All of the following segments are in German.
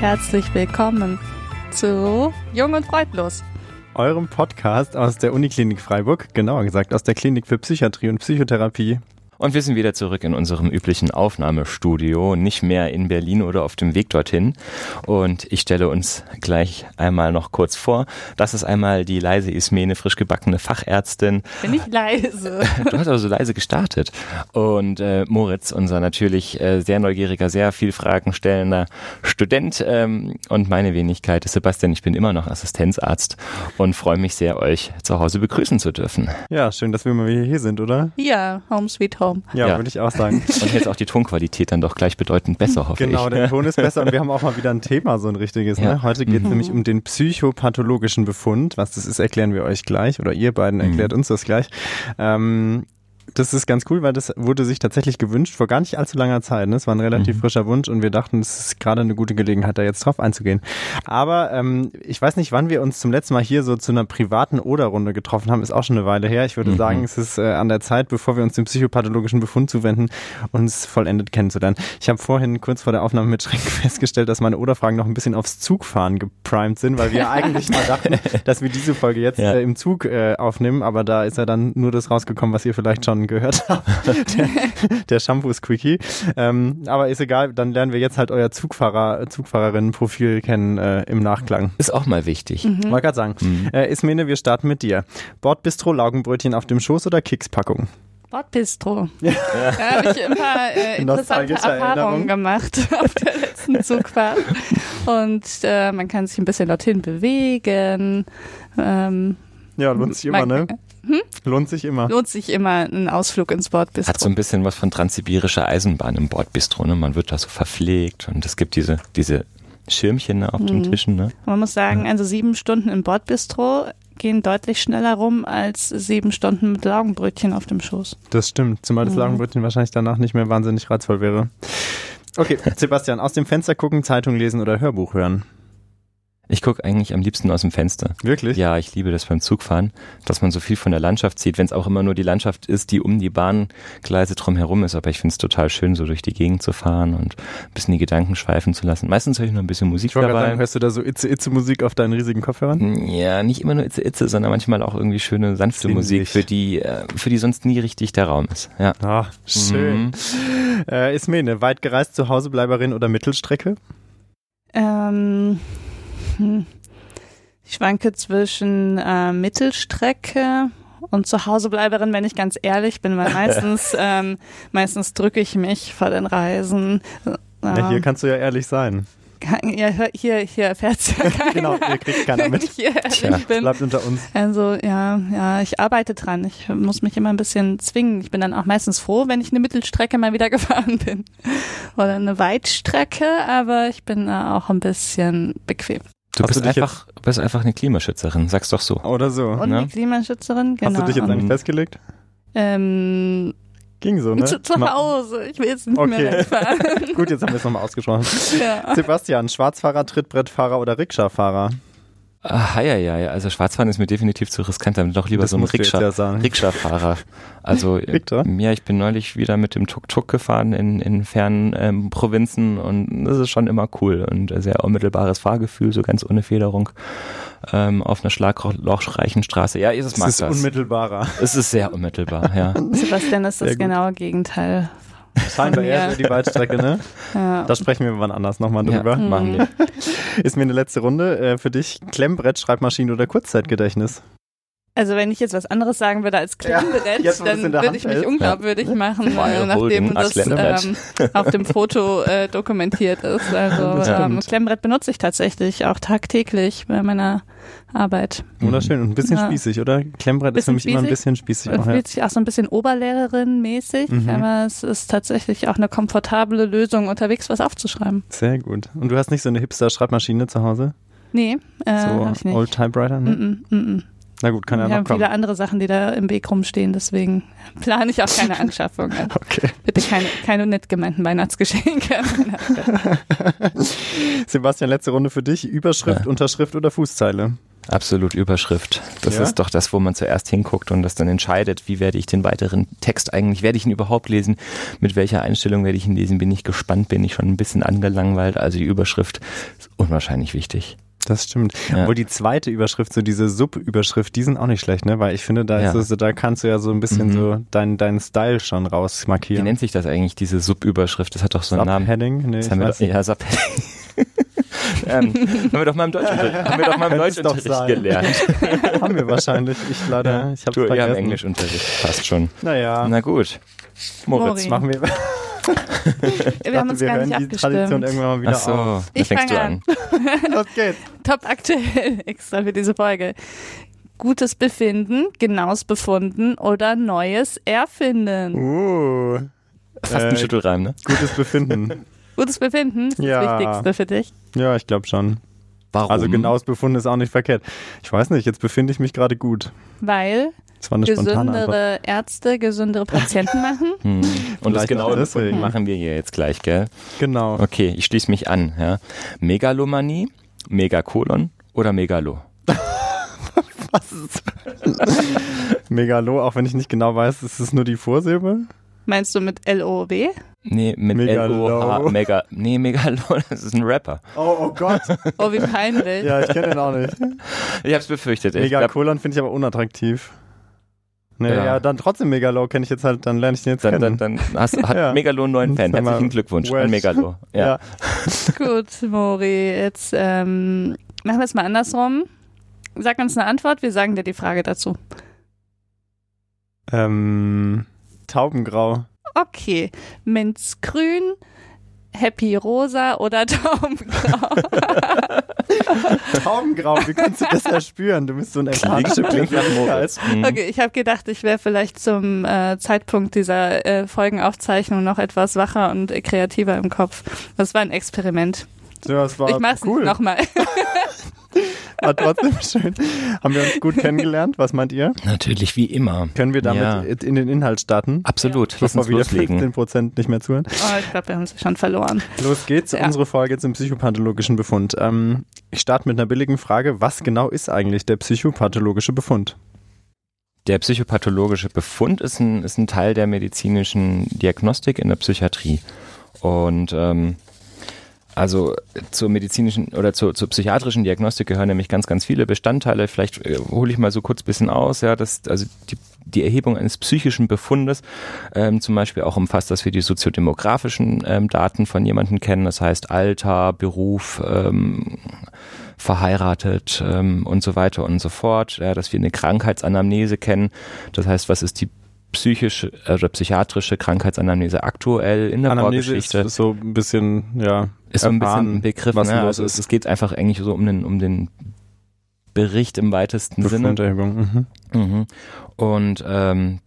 herzlich willkommen zu Jung und Freudlos. Eurem Podcast aus der Uniklinik Freiburg, genauer gesagt aus der Klinik für Psychiatrie und Psychotherapie. Und wir sind wieder zurück in unserem üblichen Aufnahmestudio, nicht mehr in Berlin oder auf dem Weg dorthin. Und ich stelle uns gleich einmal noch kurz vor. Das ist einmal die leise Ismene, frisch gebackene Fachärztin. Bin ich leise. Du hast aber so leise gestartet. Und äh, Moritz, unser natürlich äh, sehr neugieriger, sehr viel Fragen stellender Student. Ähm, und meine Wenigkeit ist Sebastian. Ich bin immer noch Assistenzarzt und freue mich sehr, euch zu Hause begrüßen zu dürfen. Ja, schön, dass wir mal wieder hier sind, oder? Ja, Home Sweet Home. Ja, Ja. würde ich auch sagen. Und jetzt auch die Tonqualität dann doch gleich bedeutend besser, hoffe Genau, ich. der Ton ist besser und wir haben auch mal wieder ein Thema, so ein richtiges. Ne? Ja. Heute geht es nämlich um den psychopathologischen Befund. Was das ist, erklären wir euch gleich oder ihr beiden erklärt uns das gleich. Ähm, das ist ganz cool, weil das wurde sich tatsächlich gewünscht vor gar nicht allzu langer Zeit. Ne? Es war ein relativ frischer Wunsch und wir dachten, es ist gerade eine gute Gelegenheit, da jetzt drauf einzugehen. Aber ähm, ich weiß nicht, wann wir uns zum letzten Mal hier so zu einer privaten Oder-Runde getroffen haben, ist auch schon eine Weile her. Ich würde Mhm. sagen, es ist äh, an der Zeit, bevor wir uns dem psychopathologischen Befund zuwenden, uns vollendet kennenzulernen. Ich habe vorhin kurz vor der Aufnahme mit Schrecken festgestellt, dass meine Oder-Fragen noch ein bisschen aufs Zugfahren geprimed sind, weil wir eigentlich mal dachten, dass wir diese Folge jetzt Ja. äh, im Zug äh, aufnehmen, aber da ist ja dann nur das rausgekommen, was ihr vielleicht schon gehört habt. der, der Shampoo-Squeaky. Ähm, aber ist egal, dann lernen wir jetzt halt euer Zugfahrer, Zugfahrerinnen-Profil kennen äh, im Nachklang. Ist auch mal wichtig. Mhm. Wollte gerade sagen. Äh, Ismene, wir starten mit dir. Bordbistro, Laugenbrötchen auf dem Schoß oder Kekspackung? Bordbistro. Da habe ich ein paar äh, interessante Erfahrungen gemacht auf der letzten Zugfahrt. Und äh, man kann sich ein bisschen dorthin bewegen. Ähm, Ja, lohnt sich immer, man- ne? Lohnt sich immer. Lohnt sich immer ein Ausflug ins Bordbistro. Hat so ein bisschen was von transsibirischer Eisenbahn im Bordbistro. Ne? Man wird da so verpflegt und es gibt diese, diese Schirmchen ne, auf den Tischen. Ne? Man muss sagen, also sieben Stunden im Bordbistro gehen deutlich schneller rum als sieben Stunden mit Laugenbrötchen auf dem Schoß. Das stimmt, zumal das Laugenbrötchen wahrscheinlich danach nicht mehr wahnsinnig reizvoll wäre. Okay, Sebastian, aus dem Fenster gucken, Zeitung lesen oder Hörbuch hören. Ich gucke eigentlich am liebsten aus dem Fenster. Wirklich? Ja, ich liebe das beim Zugfahren, dass man so viel von der Landschaft sieht, wenn es auch immer nur die Landschaft ist, die um die Bahngleise drumherum ist. Aber ich finde es total schön, so durch die Gegend zu fahren und ein bisschen die Gedanken schweifen zu lassen. Meistens höre ich noch ein bisschen Musik Ich dabei. sagen, hörst du da so Itze-Itze-Musik auf deinen riesigen Kopfhörern? Ja, nicht immer nur Itze Itze, sondern manchmal auch irgendwie schöne, sanfte Sinnlich. Musik, für die, äh, für die sonst nie richtig der Raum ist. Ja. Ah, schön. Mhm. Äh, Ismene, weit gereist, Zuhausebleiberin oder Mittelstrecke? Ähm, hm. Ich schwanke zwischen äh, Mittelstrecke und Zuhausebleiberin, wenn ich ganz ehrlich bin, weil meistens, ähm, meistens drücke ich mich vor den Reisen. Ja, hier Ähm, kannst du ja ehrlich sein. ja, hier, hier erfährt's ja keiner. Genau, hier kriegt keiner mit. ich hier ehrlich Tja, bin. Bleibt unter uns. Also ja, ja, ich arbeite dran. Ich muss mich immer ein bisschen zwingen. Ich bin dann auch meistens froh, wenn ich eine Mittelstrecke mal wieder gefahren bin. Oder eine Weitstrecke, aber ich bin da auch ein bisschen bequem. Du bist einfach, bist einfach eine Klimaschützerin, sag's doch so. Oder so. Und Ne? eine Klimaschützerin, genau. Hast du dich jetzt eigentlich festgelegt? ähm, Ging so, ne? zu, zu Hause. Ich will jetzt nicht Okay. mehr wegfahren. Gut, jetzt haben wir es nochmal ausgesprochen. ja. Sebastian, Schwarzfahrer, Trittbrettfahrer oder Rikscha-Fahrer? Ah, ja, ja, ja. Also Schwarzfahren ist mir definitiv zu riskant, dann doch lieber Das so ein Rikscha, ja. Rikscha-Fahrer. Also äh, Victor? ja, ich bin neulich wieder mit dem Tuk-Tuk gefahren in, in fernen ähm, Provinzen und das ist schon immer cool und ein sehr unmittelbares Fahrgefühl, so ganz ohne Federung ähm, auf einer schlaglochreichen Straße. Ja, es Das mag ist das. unmittelbarer. Es ist sehr unmittelbar, ja. Sebastian ist das genaue Gegenteil. Scheinbar mir. eher so die Weitstrecke, ne? Ja. Da sprechen wir wann anders nochmal drüber. Ja, machen wir. Ist mir eine letzte Runde. Äh, für dich Klemmbrett, Schreibmaschine oder Kurzzeitgedächtnis? Also wenn ich jetzt was anderes sagen würde als Klemmbrett, in dann würde ich mich unglaubwürdig machen, Fire äh, nachdem das ähm, auf dem Foto äh, dokumentiert ist. Also ähm. Klemmbrett benutze ich tatsächlich auch tagtäglich bei meiner Arbeit. Wunderschön und ein bisschen Ja. spießig, oder? Klemmbrett ist für Bisschen mich immer ein spießig. bisschen spießig. Es Auch, ja. fühlt sich auch so ein bisschen Oberlehrerin-mäßig, Mhm. aber es ist tatsächlich auch eine komfortable Lösung, unterwegs was aufzuschreiben. Sehr gut. Und du hast nicht so eine Hipster-Schreibmaschine zu Hause? Nee, äh, so hab ich nicht. Old Typewriter? Ne? Mm -mm, mm -mm. Na gut, kann ja Wir noch haben kommen. viele andere Sachen, die da im Weg rumstehen, deswegen plane ich auch keine Anschaffung. Also Okay. bitte keine, keine nett gemeinten Weihnachtsgeschenke. Sebastian, letzte Runde für dich. Überschrift, Ja. Unterschrift oder Fußzeile? Absolut Überschrift. Das Ja? ist doch das, wo man zuerst hinguckt und das dann entscheidet, wie werde ich den weiteren Text eigentlich, werde ich ihn überhaupt lesen, mit welcher Einstellung werde ich ihn lesen, bin ich gespannt, bin ich schon ein bisschen angelangweilt. Also die Überschrift ist unwahrscheinlich wichtig. Das stimmt. Ja. Obwohl die zweite Überschrift, so diese Sub-Überschrift, die sind auch nicht schlecht, ne? Weil ich finde, da, Ja. ist es, da kannst du ja so ein bisschen Mhm. so deinen deinen Style schon Wie rausmarkieren. nennt sich das eigentlich, diese Sub-Überschrift? Das hat doch so einen Namen. Subheading? Nee, Das ich haben wir weiß doch, ja, Sub ähm, haben wir doch mal im Deutschunterricht, haben wir doch mal im Deutschunterricht gelernt. haben wir wahrscheinlich. Ich leider, ich hab's Du, ihr vergessen. habt Englischunterricht, passt schon. Naja, Na gut. Moritz, Mori. machen wir. Wir haben uns wir gar nicht die Tradition abgestimmt. irgendwann mal wieder Ach so, auf. Ich fängst du fange an. an. Los geht's. Top aktuell extra für diese Folge. Gutes Befinden, genaues Befunden oder neues Erfinden. Uh, Fast ein Äh, Schüttelreim, ne? gutes Befinden. Gutes Befinden ist Ja. das Wichtigste für dich. ja, ich glaube schon. Warum? Also genaues Befunden ist auch nicht verkehrt. Ich weiß nicht, jetzt befinde ich mich gerade gut. Weil Das war eine gesündere Ärzte gesündere Patienten machen. Hm. Und das auch deswegen. Machen wir hier jetzt gleich, gell? Genau. Okay, ich schließe mich an. Ja. Megalomanie, Megakolon oder Megalo? Megalo, auch wenn ich nicht genau weiß, ist es nur die Vorsilbe? Meinst du mit L-O-B? Nee, mit Megalo. L-O-H, Mega, nee, Megalo, das ist ein Rapper. Oh, oh Gott. Oh, wie peinlich. ja, ich kenne den auch nicht. Ich hab's befürchtet. Megakolon finde ich aber unattraktiv. Nee, Ja. ja. dann trotzdem Megalo kenne ich jetzt halt, dann lerne ich den jetzt dann, kennen. dann, dann hast, hat Ja. Megalo einen neuen Fan. Herzlichen Glückwunsch Wes. an Megalo. Ja. Gut, Mori, jetzt ähm, machen wir es mal andersrum. Sag uns eine Antwort, wir sagen dir die Frage dazu. Ähm, Taubengrau. Okay, Minzgrün, Happy Rosa oder Taubengrau? Taubengrau, wie kannst du das erspüren? Du bist so ein empathische Klingt nach Moritz. Mhm. Okay, ich habe gedacht, ich wäre vielleicht zum äh, Zeitpunkt dieser äh, Folgenaufzeichnung noch etwas wacher und äh, kreativer im Kopf. Das war ein Experiment. Ja, das war ich mach's cool. nochmal. War trotzdem schön. Haben wir uns gut kennengelernt? Was meint ihr? Natürlich, wie immer. Können wir damit Ja. in den Inhalt starten? Absolut, lass Bevor uns wieder loslegen. 15 Prozent nicht mehr zuhören. Oh, ich glaube, wir haben sie schon verloren. Los geht's. Ja. Unsere Folge zum psychopathologischen Befund. Ähm, ich starte mit einer billigen Frage. Was genau ist eigentlich der psychopathologische Befund? Der psychopathologische Befund ist ein, ist ein Teil der medizinischen Diagnostik in der Psychiatrie. Und ähm, also zur medizinischen oder zur, zur psychiatrischen Diagnostik gehören nämlich ganz, ganz viele Bestandteile. Vielleicht äh, hole ich mal so kurz ein bisschen aus. Ja, das, also die, die Erhebung eines psychischen Befundes ähm, zum Beispiel auch umfasst, dass wir die soziodemografischen ähm, Daten von jemandem kennen. Das heißt Alter, Beruf, ähm, verheiratet ähm, und so weiter und so fort. Ja, dass wir eine Krankheitsanamnese kennen. Das heißt, was ist die psychische oder psychiatrische Krankheitsanamnese aktuell in der Anamnese ist, Vorgeschichte? ist so ein bisschen, ja, ist so ein bisschen ein Begriff. was Ne? los Also ist. es, es geht einfach eigentlich so um den, um den Bericht im weitesten Sinne. Mhm. Mhm. Und ähm,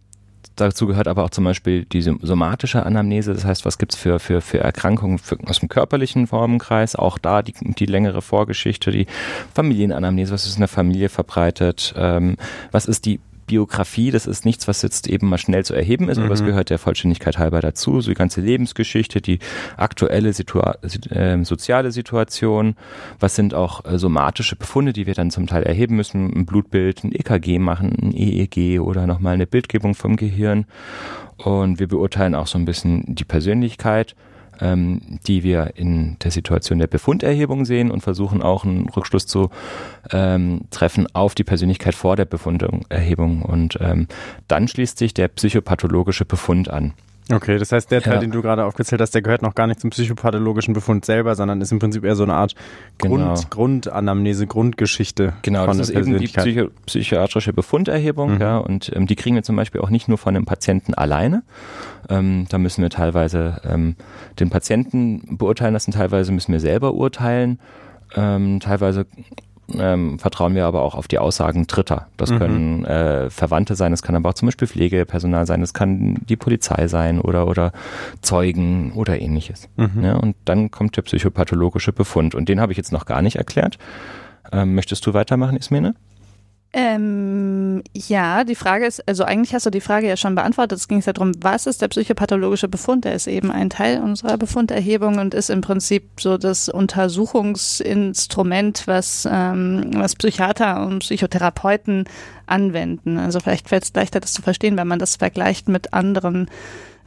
dazu gehört aber auch zum Beispiel die som- somatische Anamnese, das heißt, was gibt's für, für, für Erkrankungen aus dem körperlichen Formenkreis, auch da die, die längere Vorgeschichte, die Familienanamnese, was ist in der Familie verbreitet, ähm, was ist die Biografie, das ist nichts, was jetzt eben mal schnell zu erheben ist, aber es Mhm. gehört der Vollständigkeit halber dazu. So die ganze Lebensgeschichte, die aktuelle Situa äh, soziale Situation, was sind auch äh, somatische Befunde, die wir dann zum Teil erheben müssen, ein Blutbild, ein EKG machen, ein EEG oder nochmal eine Bildgebung vom Gehirn. Und wir beurteilen auch so ein bisschen die Persönlichkeit, ähm, die wir in der Situation der Befunderhebung sehen und versuchen auch einen Rückschluss zu ähm, treffen auf die Persönlichkeit vor der Befunderhebung. Und ähm, dann schließt sich der psychopathologische Befund an. Okay, das heißt, der Teil, Ja. den du gerade aufgezählt hast, der gehört noch gar nicht zum psychopathologischen Befund selber, sondern ist im Prinzip eher so eine Art Genau. Grund, Grundanamnese, Grundgeschichte Genau, von das der ist eben die. Psycho psychiatrische Befunderhebung, Mhm. ja, und ähm, die kriegen wir zum Beispiel auch nicht nur von dem Patienten alleine. Ähm, da müssen wir teilweise ähm, den Patienten beurteilen lassen, teilweise müssen wir selber urteilen, ähm, teilweise ähm, vertrauen wir aber auch auf die Aussagen Dritter. Das Mhm. können äh, Verwandte sein, das kann aber auch zum Beispiel Pflegepersonal sein, das kann die Polizei sein oder, oder Zeugen oder ähnliches. Mhm. Ja, und dann kommt der psychopathologische Befund und den habe ich jetzt noch gar nicht erklärt. Ähm, möchtest du weitermachen, Ismene? Ähm, ja, die Frage ist, also eigentlich hast du die Frage ja schon beantwortet. Es ging ja darum, was ist der psychopathologische Befund? Der ist eben ein Teil unserer Befunderhebung und ist im Prinzip so das Untersuchungsinstrument, was, ähm, was Psychiater und Psychotherapeuten anwenden. Also vielleicht fällt es leichter, das zu verstehen, wenn man das vergleicht mit anderen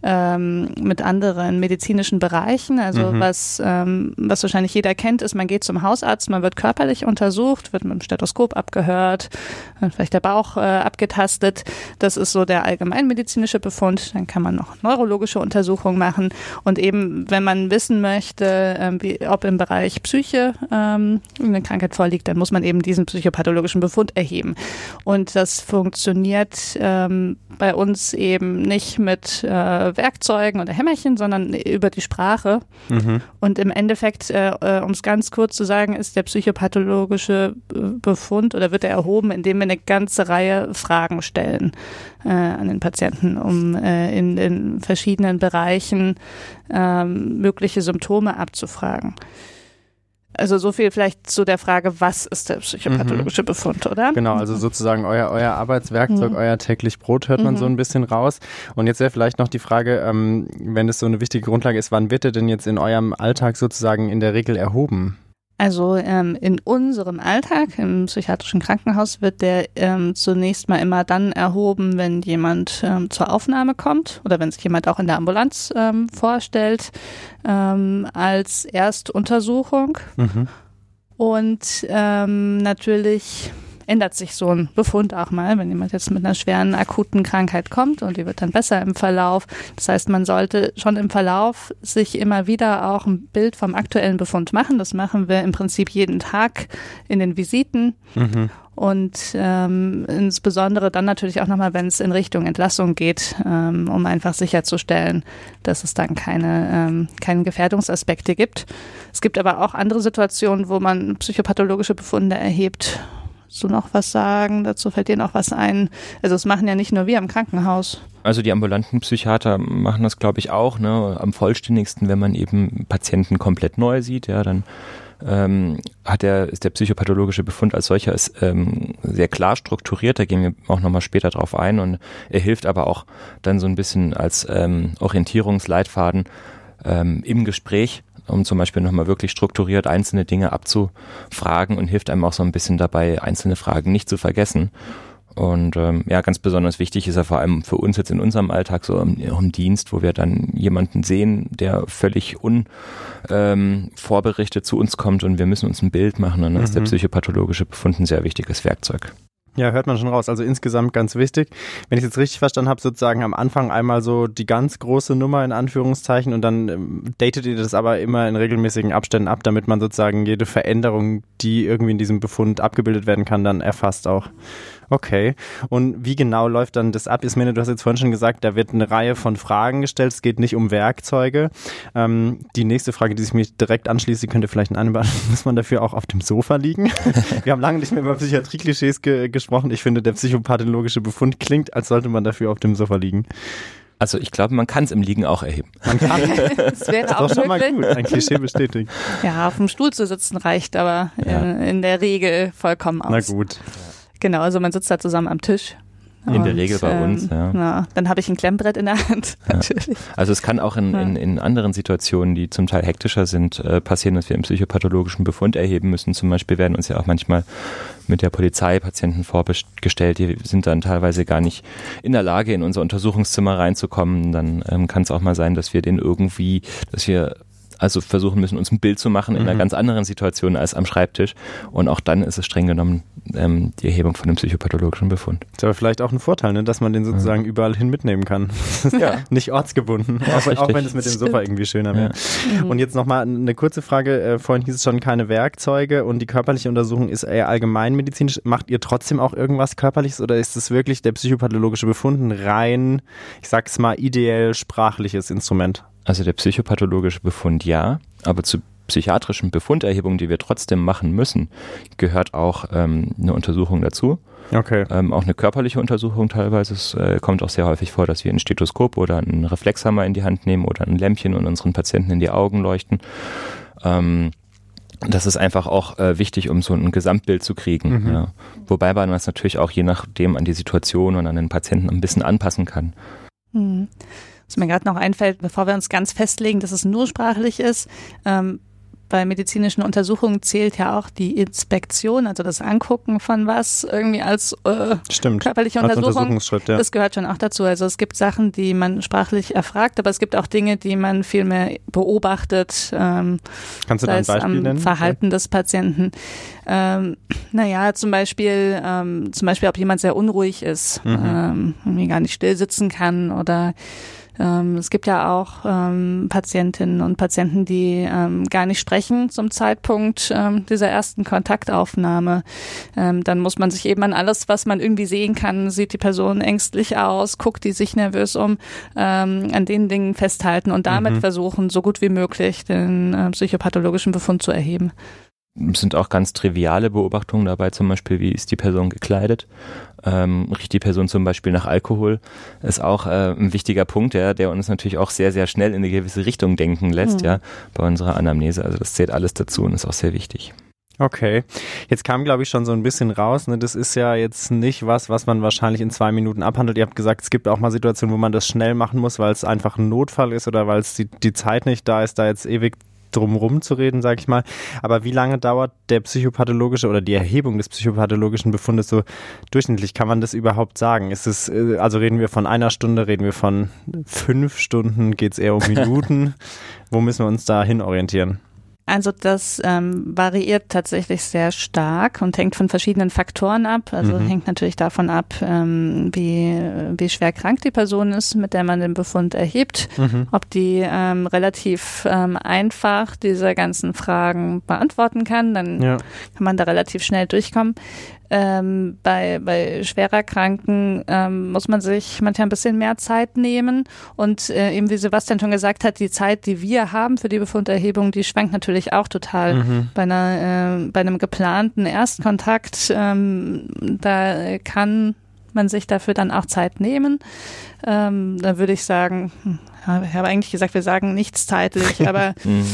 ähm, mit anderen medizinischen Bereichen. Also mhm. was, ähm, was wahrscheinlich jeder kennt, ist, man geht zum Hausarzt, man wird körperlich untersucht, wird mit dem Stethoskop abgehört, vielleicht der Bauch äh, abgetastet. Das ist so der allgemeinmedizinische Befund. Dann kann man noch neurologische Untersuchungen machen. Und eben, wenn man wissen möchte, äh, wie, ob im Bereich Psyche ähm, eine Krankheit vorliegt, dann muss man eben diesen psychopathologischen Befund erheben. Und das funktioniert ähm, bei uns eben nicht mit äh, Werkzeugen oder Hämmerchen, sondern über die Sprache. Mhm. Und im Endeffekt, äh, äh um es ganz kurz zu sagen, ist der psychopathologische äh, Befund oder wird er erhoben, indem wir eine ganze Reihe Fragen stellen äh, an den Patienten, um äh, in den verschiedenen Bereichen ähm, mögliche Symptome abzufragen. Also so viel vielleicht zu der Frage, was ist der psychopathologische mhm. Befund, oder? Genau, also sozusagen euer, euer Arbeitswerkzeug, mhm. euer täglich Brot hört man mhm. so ein bisschen raus. Und jetzt wäre vielleicht noch die Frage, ähm, wenn es so eine wichtige Grundlage ist, wann wird er denn jetzt in eurem Alltag sozusagen in der Regel erhoben? Also ähm, in unserem Alltag im psychiatrischen Krankenhaus wird der ähm, zunächst mal immer dann erhoben, wenn jemand ähm, zur Aufnahme kommt oder wenn sich jemand auch in der Ambulanz ähm, vorstellt ähm, als Erstuntersuchung. Mhm. Und ähm, natürlich ändert sich so ein Befund auch mal, wenn jemand jetzt mit einer schweren akuten Krankheit kommt und die wird dann besser im Verlauf. Das heißt, man sollte schon im Verlauf sich immer wieder auch ein Bild vom aktuellen Befund machen. Das machen wir im Prinzip jeden Tag in den Visiten. Mhm. Und ähm, insbesondere dann natürlich auch nochmal, wenn es in Richtung Entlassung geht, ähm, um einfach sicherzustellen, dass es dann keine, ähm, keine Gefährdungsaspekte gibt. Es gibt aber auch andere Situationen, wo man psychopathologische Befunde erhebt, du noch was sagen? Dazu fällt dir noch was ein? Also das machen ja nicht nur wir im Krankenhaus. Also die ambulanten Psychiater machen das, glaube ich, auch. Ne? Am vollständigsten, wenn man eben Patienten komplett neu sieht, ja, dann ähm, hat der, ist der psychopathologische Befund als solcher ist, ähm, sehr klar strukturiert. Da gehen wir auch nochmal später drauf ein und er hilft aber auch dann so ein bisschen als ähm, Orientierungsleitfaden ähm, im Gespräch um zum Beispiel nochmal wirklich strukturiert einzelne Dinge abzufragen und hilft einem auch so ein bisschen dabei, einzelne Fragen nicht zu vergessen. Und ähm, ja, ganz besonders wichtig ist er vor allem für uns jetzt in unserem Alltag so im, im Dienst, wo wir dann jemanden sehen, der völlig unvorbereitet ähm, zu uns kommt und wir müssen uns ein Bild machen. Und dann mhm. ist der mhm. psychopathologische Befund ein sehr wichtiges Werkzeug. Ja, hört man schon raus. Also insgesamt ganz wichtig. Wenn ich es jetzt richtig verstanden habe, sozusagen am Anfang einmal so die ganz große Nummer in Anführungszeichen und dann ähm, datet ihr das aber immer in regelmäßigen Abständen ab, damit man sozusagen jede Veränderung, die irgendwie in diesem Befund abgebildet werden kann, dann erfasst auch. Okay. Und wie genau läuft dann das ab? Ismene, du hast jetzt vorhin schon gesagt, da wird eine Reihe von Fragen gestellt. Es geht nicht um Werkzeuge. Ähm, die nächste Frage, die sich mir direkt anschließt, die könnte vielleicht ein. Muss man dafür auch auf dem Sofa liegen? Wir haben lange nicht mehr über Psychiatrie-Klischees ge gesprochen. Ich finde, der psychopathologische Befund klingt, als sollte man dafür auf dem Sofa liegen. Also ich glaube, man kann es im Liegen auch erheben. Man kann. das wäre auch, auch schon mal gut, ein Klischee bestätigt. Ja, auf dem Stuhl zu sitzen reicht aber ja. in, in, der Regel vollkommen aus. Na gut. Genau, also man sitzt da zusammen am Tisch. In der Regel bei uns, ähm, ja. ja. Dann habe ich ein Klemmbrett in der Hand, natürlich. Ja. Also es kann auch in, in, in, anderen Situationen, die zum Teil hektischer sind, äh, passieren, dass wir einen psychopathologischen Befund erheben müssen. Zum Beispiel werden uns ja auch manchmal mit der Polizei Patienten vorgestellt, die sind dann teilweise gar nicht in der Lage, in unser Untersuchungszimmer reinzukommen. Dann ähm, kann es auch mal sein, dass wir den irgendwie, dass wir also versuchen müssen, uns ein Bild zu machen in einer mhm. ganz anderen Situation als am Schreibtisch. Und auch dann ist es streng genommen ähm, die Erhebung von einem psychopathologischen Befund. Das ist aber vielleicht auch ein Vorteil, ne, dass man den sozusagen ja. überall hin mitnehmen kann. ja. Nicht ortsgebunden, ja, auch, auch, wenn es mit dem Sofa irgendwie schöner wäre. Ja. Mhm. Und jetzt nochmal eine kurze Frage. Äh, vorhin hieß es schon keine Werkzeuge und die körperliche Untersuchung ist eher allgemeinmedizinisch. Macht ihr trotzdem auch irgendwas Körperliches oder ist es wirklich der psychopathologische Befund ein rein, ich sag's mal, ideell sprachliches Instrument? Also der psychopathologische Befund ja, aber zu psychiatrischen Befunderhebungen, die wir trotzdem machen müssen, gehört auch ähm, eine Untersuchung dazu. Okay. Ähm, auch eine körperliche Untersuchung teilweise. Es äh, kommt auch sehr häufig vor, dass wir ein Stethoskop oder einen Reflexhammer in die Hand nehmen oder ein Lämpchen und unseren Patienten in die Augen leuchten. Ähm, das ist einfach auch äh, wichtig, um so ein Gesamtbild zu kriegen. Mhm. Ja. Wobei man das natürlich auch je nachdem an die Situation und an den Patienten ein bisschen anpassen kann. Mhm. Was mir gerade noch einfällt, bevor wir uns ganz festlegen, dass es nur sprachlich ist, ähm, bei medizinischen Untersuchungen zählt ja auch die Inspektion, also das Angucken von was irgendwie als äh, Stimmt, körperliche als Untersuchung. Ja. Das gehört schon auch dazu. Also es gibt Sachen, die man sprachlich erfragt, aber es gibt auch Dinge, die man viel mehr beobachtet. Ähm, Kannst du da ein Beispiel am nennen? Verhalten des Patienten. Ähm, naja, zum Beispiel, ähm, zum Beispiel, ob jemand sehr unruhig ist, mhm. ähm, irgendwie gar nicht still sitzen kann oder ähm, es gibt ja auch ähm, Patientinnen und Patienten, die ähm, gar nicht sprechen zum Zeitpunkt ähm, dieser ersten Kontaktaufnahme. Ähm, dann muss man sich eben an alles, was man irgendwie sehen kann, sieht die Person ängstlich aus, guckt die sich nervös um, ähm, an den Dingen festhalten und damit mhm. versuchen, so gut wie möglich den äh, psychopathologischen Befund zu erheben sind auch ganz triviale Beobachtungen dabei, zum Beispiel, wie ist die Person gekleidet? Ähm, riecht die Person zum Beispiel nach Alkohol? Ist auch äh, ein wichtiger Punkt, ja, der uns natürlich auch sehr, sehr schnell in eine gewisse Richtung denken lässt, mhm. ja, bei unserer Anamnese. Also das zählt alles dazu und ist auch sehr wichtig. Okay, jetzt kam, glaube ich, schon so ein bisschen raus. Ne? Das ist ja jetzt nicht was, was man wahrscheinlich in zwei Minuten abhandelt. Ihr habt gesagt, es gibt auch mal Situationen, wo man das schnell machen muss, weil es einfach ein Notfall ist oder weil es die, die Zeit nicht da ist, da jetzt ewig drumherum zu reden, sage ich mal. Aber wie lange dauert der psychopathologische oder die Erhebung des psychopathologischen Befundes so durchschnittlich? Kann man das überhaupt sagen? Ist es, äh, also reden wir von einer Stunde, reden wir von fünf Stunden, geht es eher um Minuten? Wo müssen wir uns da hin orientieren? Also das ähm, variiert tatsächlich sehr stark und hängt von verschiedenen Faktoren ab. Also mhm. hängt natürlich davon ab, ähm, wie, wie schwer krank die Person ist, mit der man den Befund erhebt, mhm. ob die ähm, relativ ähm, einfach diese ganzen Fragen beantworten kann, dann ja. kann man da relativ schnell durchkommen. Ähm, bei, bei schwerer Kranken ähm, muss man sich manchmal ein bisschen mehr Zeit nehmen. Und äh, eben wie Sebastian schon gesagt hat, die Zeit, die wir haben für die Befunderhebung, die schwankt natürlich auch total. Mhm. Bei, einer, äh, bei einem geplanten Erstkontakt, ähm, da kann man sich dafür dann auch Zeit nehmen. Ähm, da würde ich sagen, hm, ich habe eigentlich gesagt, wir sagen nichts zeitlich, aber mhm.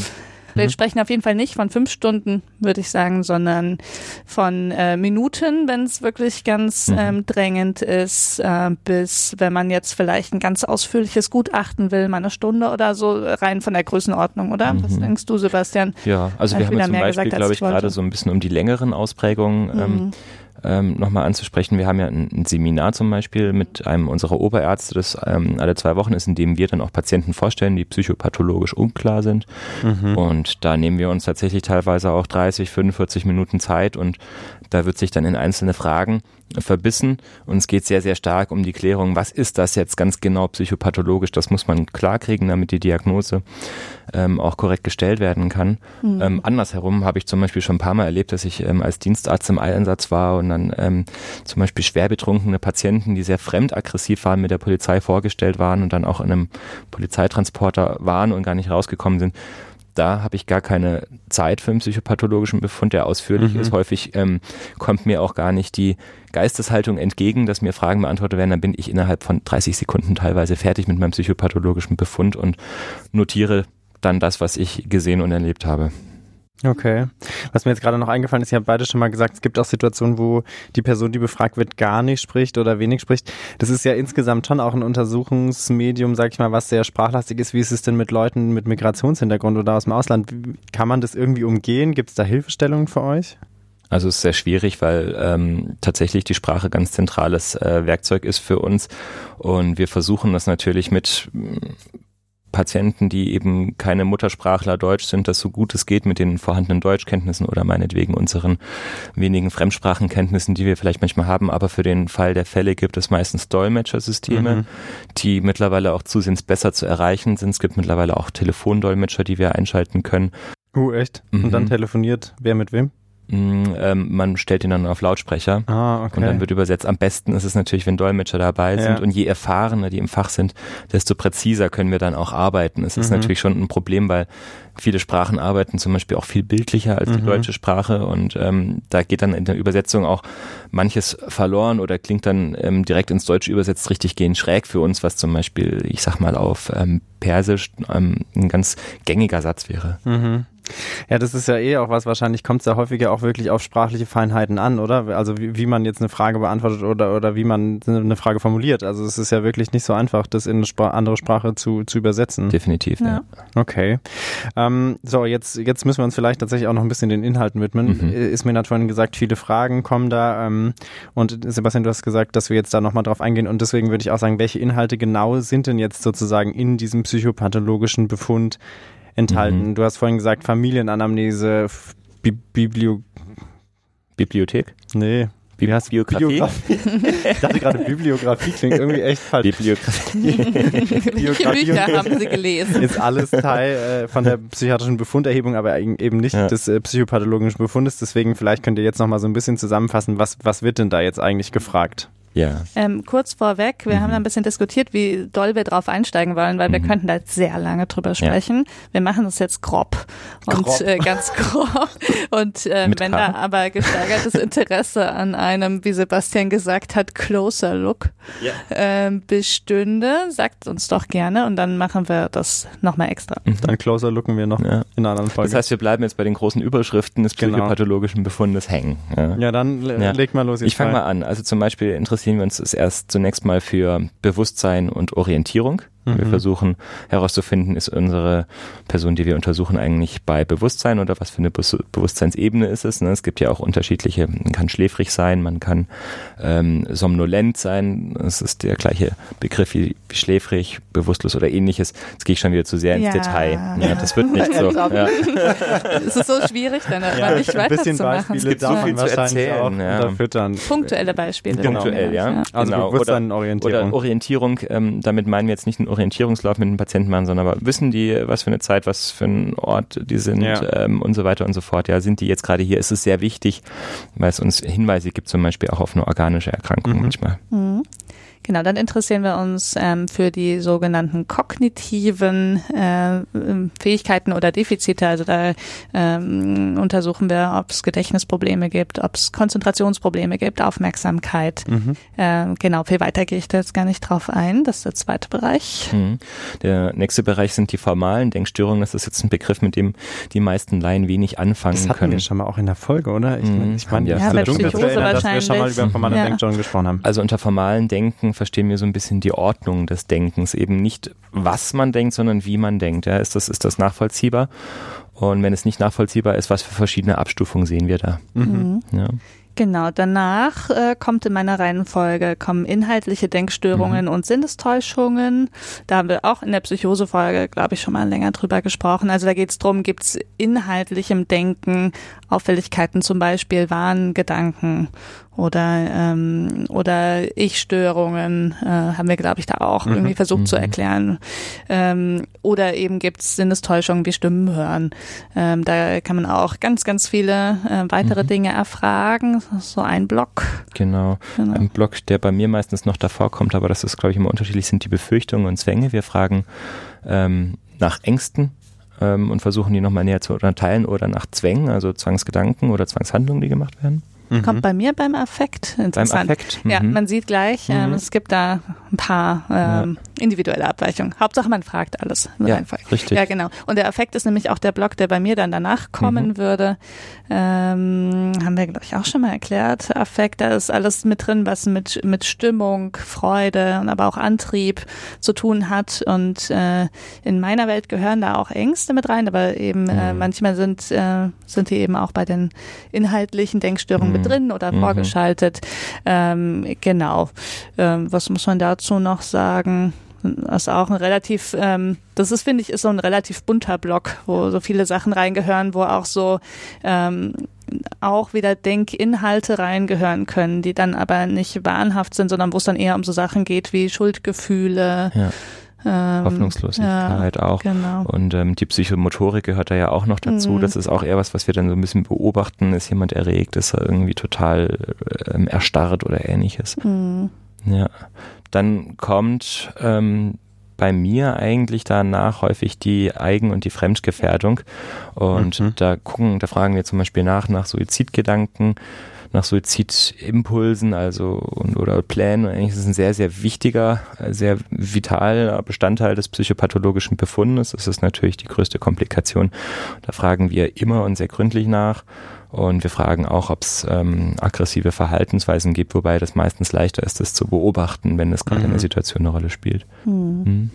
Wir mhm. sprechen auf jeden Fall nicht von fünf Stunden, würde ich sagen, sondern von äh, Minuten, wenn es wirklich ganz mhm. ähm, drängend ist, äh, bis wenn man jetzt vielleicht ein ganz ausführliches Gutachten will, mal eine Stunde oder so, rein von der Größenordnung, oder? Mhm. Was denkst du, Sebastian? Ja, also wir haben jetzt zum Beispiel, glaube ich, gerade so ein bisschen um die längeren Ausprägungen ähm, mhm ähm, nochmal anzusprechen. Wir haben ja ein, ein, Seminar zum Beispiel mit einem unserer Oberärzte, das ähm, alle zwei Wochen ist, in dem wir dann auch Patienten vorstellen, die psychopathologisch unklar sind. Mhm. Und da nehmen wir uns tatsächlich teilweise auch 30, 45 Minuten Zeit und da wird sich dann in einzelne Fragen verbissen und es geht sehr, sehr stark um die Klärung, was ist das jetzt ganz genau psychopathologisch, das muss man klarkriegen, damit die Diagnose ähm, auch korrekt gestellt werden kann. Mhm. Ähm, andersherum habe ich zum Beispiel schon ein paar Mal erlebt, dass ich ähm, als Dienstarzt im Einsatz war und dann ähm, zum Beispiel schwer betrunkene Patienten, die sehr fremdaggressiv waren, mit der Polizei vorgestellt waren und dann auch in einem Polizeitransporter waren und gar nicht rausgekommen sind da habe ich gar keine Zeit für einen psychopathologischen Befund, der ausführlich mhm. ist. Häufig ähm, kommt mir auch gar nicht die Geisteshaltung entgegen, dass mir Fragen beantwortet werden. Dann bin ich innerhalb von 30 Sekunden teilweise fertig mit meinem psychopathologischen Befund und notiere dann das, was ich gesehen und erlebt habe. Okay. Was mir jetzt gerade noch eingefallen ist, ihr habt beide schon mal gesagt, es gibt auch Situationen, wo die Person, die befragt wird, gar nicht spricht oder wenig spricht. Das ist ja insgesamt schon auch ein Untersuchungsmedium, sag ich mal, was sehr sprachlastig ist. Wie ist es denn mit Leuten mit Migrationshintergrund oder aus dem Ausland? Kann man das irgendwie umgehen? Gibt es da Hilfestellungen für euch? Also es ist sehr schwierig, weil ähm, tatsächlich die Sprache ganz zentrales äh, Werkzeug ist für uns und wir versuchen das natürlich mit Patienten, die eben keine Muttersprachler Deutsch sind, das so gut es geht mit den vorhandenen Deutschkenntnissen oder meinetwegen unseren wenigen Fremdsprachenkenntnissen, die wir vielleicht manchmal haben. Aber für den Fall der Fälle gibt es meistens Dolmetschersysteme, mhm. die mittlerweile auch zusehends besser zu erreichen sind. Es gibt mittlerweile auch Telefondolmetscher, die wir einschalten können. Uh, echt? Mhm. Und dann telefoniert wer mit wem? Mm, ähm, man stellt ihn dann auf Lautsprecher ah, okay. und dann wird übersetzt. Am besten ist es natürlich, wenn Dolmetscher dabei sind ja. und je erfahrener die im Fach sind, desto präziser können wir dann auch arbeiten. Es ist mhm. natürlich schon ein Problem, weil viele Sprachen arbeiten zum Beispiel auch viel bildlicher als mhm. die deutsche Sprache und ähm, da geht dann in der Übersetzung auch manches verloren oder klingt dann ähm, direkt ins Deutsche übersetzt richtig gehen schräg für uns, was zum Beispiel, ich sag mal, auf ähm, Persisch ähm, ein ganz gängiger Satz wäre. Mhm. Ja, das ist ja eh auch was, wahrscheinlich kommt es ja häufiger auch wirklich auf sprachliche Feinheiten an, oder? Also wie, wie man jetzt eine Frage beantwortet oder, oder wie man eine Frage formuliert. Also es ist ja wirklich nicht so einfach, das in eine Spra andere Sprache zu, zu übersetzen. Definitiv, ja. ja. Okay. Ähm, so, jetzt, jetzt müssen wir uns vielleicht tatsächlich auch noch ein bisschen den Inhalten widmen. Mhm. Ist mir vorhin gesagt, viele Fragen kommen da. Ähm, und Sebastian, du hast gesagt, dass wir jetzt da nochmal drauf eingehen. Und deswegen würde ich auch sagen, welche Inhalte genau sind denn jetzt sozusagen in diesem psychopathologischen Befund enthalten? Mhm. Du hast vorhin gesagt, Familienanamnese, Bi Biblio Bibliothek? Nee. Wie heißt Biografie? Biografie. ich dachte gerade, Bibliografie klingt irgendwie echt falsch. Bibliografie. Biografie Bücher haben sie gelesen. Ist alles Teil äh, von der psychiatrischen Befunderhebung, aber eben nicht ja. des äh, psychopathologischen Befundes. Deswegen vielleicht könnt ihr jetzt nochmal so ein bisschen zusammenfassen, was, was wird denn da jetzt eigentlich gefragt? Ja. Ähm, kurz vorweg, wir mhm. haben da ein bisschen diskutiert, wie doll wir drauf einsteigen wollen, weil mhm. wir könnten da sehr lange drüber sprechen. Ja. Wir machen das jetzt grob und grob. Äh, ganz grob. Und äh, wenn K. da aber gesteigertes Interesse an einem, wie Sebastian gesagt hat, closer Look ja. ähm, bestünde, sagt uns doch gerne und dann machen wir das nochmal extra. Mhm. Dann closer looken wir noch ja. in einer anderen Folge. Das heißt, wir bleiben jetzt bei den großen Überschriften des genau. psychopathologischen Befundes hängen. Ja, ja dann leg mal los. Ich fange mal an. Also zum Beispiel interessiert interessieren wir uns erst zunächst mal für Bewusstsein und Orientierung. Mhm. Wir versuchen herauszufinden, ist unsere Person, die wir untersuchen, eigentlich bei Bewusstsein oder was für eine Be Bewusstseinsebene ist es. Ne? Es gibt ja auch unterschiedliche, man kann schläfrig sein, man kann ähm, somnolent sein, das ist der gleiche Begriff wie, wie schläfrig, bewusstlos oder ähnliches. Jetzt gehe ich schon wieder zu sehr ins ja. Detail. Ja, das wird nicht so. Ja. es ist so schwierig, dann ja, nicht weiterzumachen. Es gibt so viel zu erzählen. Ja. Füttern. Punktuelle Beispiele. Genau. Punktuell, ja. Also genau. Bewusstsein oder, Orientierung. Oder Orientierung, ähm, damit meinen wir jetzt nicht einen Orientierungslauf mit den Patienten machen, sondern aber wissen die, was für eine Zeit, was für ein Ort die sind ja. ähm, und so weiter und so fort. Ja, sind die jetzt gerade hier? Ist es sehr wichtig, weil es uns Hinweise gibt, zum Beispiel auch auf eine organische Erkrankung mhm. manchmal. Mhm. Genau, dann interessieren wir uns ähm, für die sogenannten kognitiven äh, Fähigkeiten oder Defizite. Also da ähm, untersuchen wir, ob es Gedächtnisprobleme gibt, ob es Konzentrationsprobleme gibt, Aufmerksamkeit. Mhm. Äh, genau, viel weiter gehe ich da jetzt gar nicht drauf ein. Das ist der zweite Bereich. Mhm. Der nächste Bereich sind die formalen Denkstörungen. Das ist jetzt ein Begriff, mit dem die meisten Laien wenig anfangen das hatten können. wir schon mal auch in der Folge, oder? Ich, mhm. ich meine, ja, ja, bei Psychose erinnern, dass wir schon mal über formale ja. Denkstörungen gesprochen haben. Also unter formalen Denken verstehen wir so ein bisschen die Ordnung des Denkens. Eben nicht, was man denkt, sondern wie man denkt. Ja, ist, das, ist das nachvollziehbar? Und wenn es nicht nachvollziehbar ist, was für verschiedene Abstufungen sehen wir da? Mhm. Ja. Genau, danach äh, kommt in meiner Reihenfolge kommen inhaltliche Denkstörungen mhm. und Sinnestäuschungen. Da haben wir auch in der Psychosefolge, glaube ich, schon mal länger drüber gesprochen. Also da geht es darum, gibt es inhaltlichem Denken Auffälligkeiten, zum Beispiel Warngedanken oder ähm, oder Ich-Störungen äh, haben wir, glaube ich, da auch mhm. irgendwie versucht mhm. zu erklären. Ähm, oder eben gibt es Sinnestäuschungen wie Stimmen hören. Ähm, da kann man auch ganz, ganz viele äh, weitere mhm. Dinge erfragen. So ein Block. Genau. genau. Ein Block, der bei mir meistens noch davor kommt, aber das ist, glaube ich, immer unterschiedlich, sind die Befürchtungen und Zwänge. Wir fragen ähm, nach Ängsten, ähm, und versuchen die nochmal näher zu unterteilen oder nach Zwängen, also Zwangsgedanken oder Zwangshandlungen, die gemacht werden. Mhm. Kommt bei mir beim Affekt interessant. Beim Affekt. Mhm. Ja, man sieht gleich, ähm, mhm. es gibt da ein paar ähm, ja. Individuelle Abweichungen. Hauptsache man fragt alles. Ja, richtig. Ja, genau. Und der Affekt ist nämlich auch der Block, der bei mir dann danach kommen mhm. würde. Ähm, haben wir, glaube ich, auch schon mal erklärt. Affekt, da ist alles mit drin, was mit, mit Stimmung, Freude und aber auch Antrieb zu tun hat. Und äh, in meiner Welt gehören da auch Ängste mit rein, aber eben äh, mhm. manchmal sind, äh, sind die eben auch bei den inhaltlichen Denkstörungen mit mhm. drin oder mhm. vorgeschaltet. Ähm, genau. Ähm, was muss man dazu noch sagen? Das ist auch ein relativ, ähm, das ist, finde ich, ist so ein relativ bunter Block, wo so viele Sachen reingehören, wo auch so ähm, auch wieder Denkinhalte reingehören können, die dann aber nicht wahnhaft sind, sondern wo es dann eher um so Sachen geht wie Schuldgefühle. Ja ähm, Hoffnungslosigkeit ja, auch. Genau. Und ähm, die Psychomotorik gehört da ja auch noch dazu. Mhm. Das ist auch eher was, was wir dann so ein bisschen beobachten. Ist jemand erregt? Ist er irgendwie total ähm, erstarrt oder ähnliches? Mhm. Ja. Dann kommt ähm, bei mir eigentlich danach häufig die Eigen- und die Fremdgefährdung. Und mhm. da gucken, da fragen wir zum Beispiel nach, nach Suizidgedanken nach Suizidimpulsen, also und, oder Plänen. Eigentlich ist es ein sehr, sehr wichtiger, sehr vitaler Bestandteil des psychopathologischen Befundes. Das ist natürlich die größte Komplikation. Da fragen wir immer und sehr gründlich nach. Und wir fragen auch, ob es ähm, aggressive Verhaltensweisen gibt, wobei das meistens leichter ist, das zu beobachten, wenn es gerade mhm. in der Situation eine Rolle spielt. Mhm.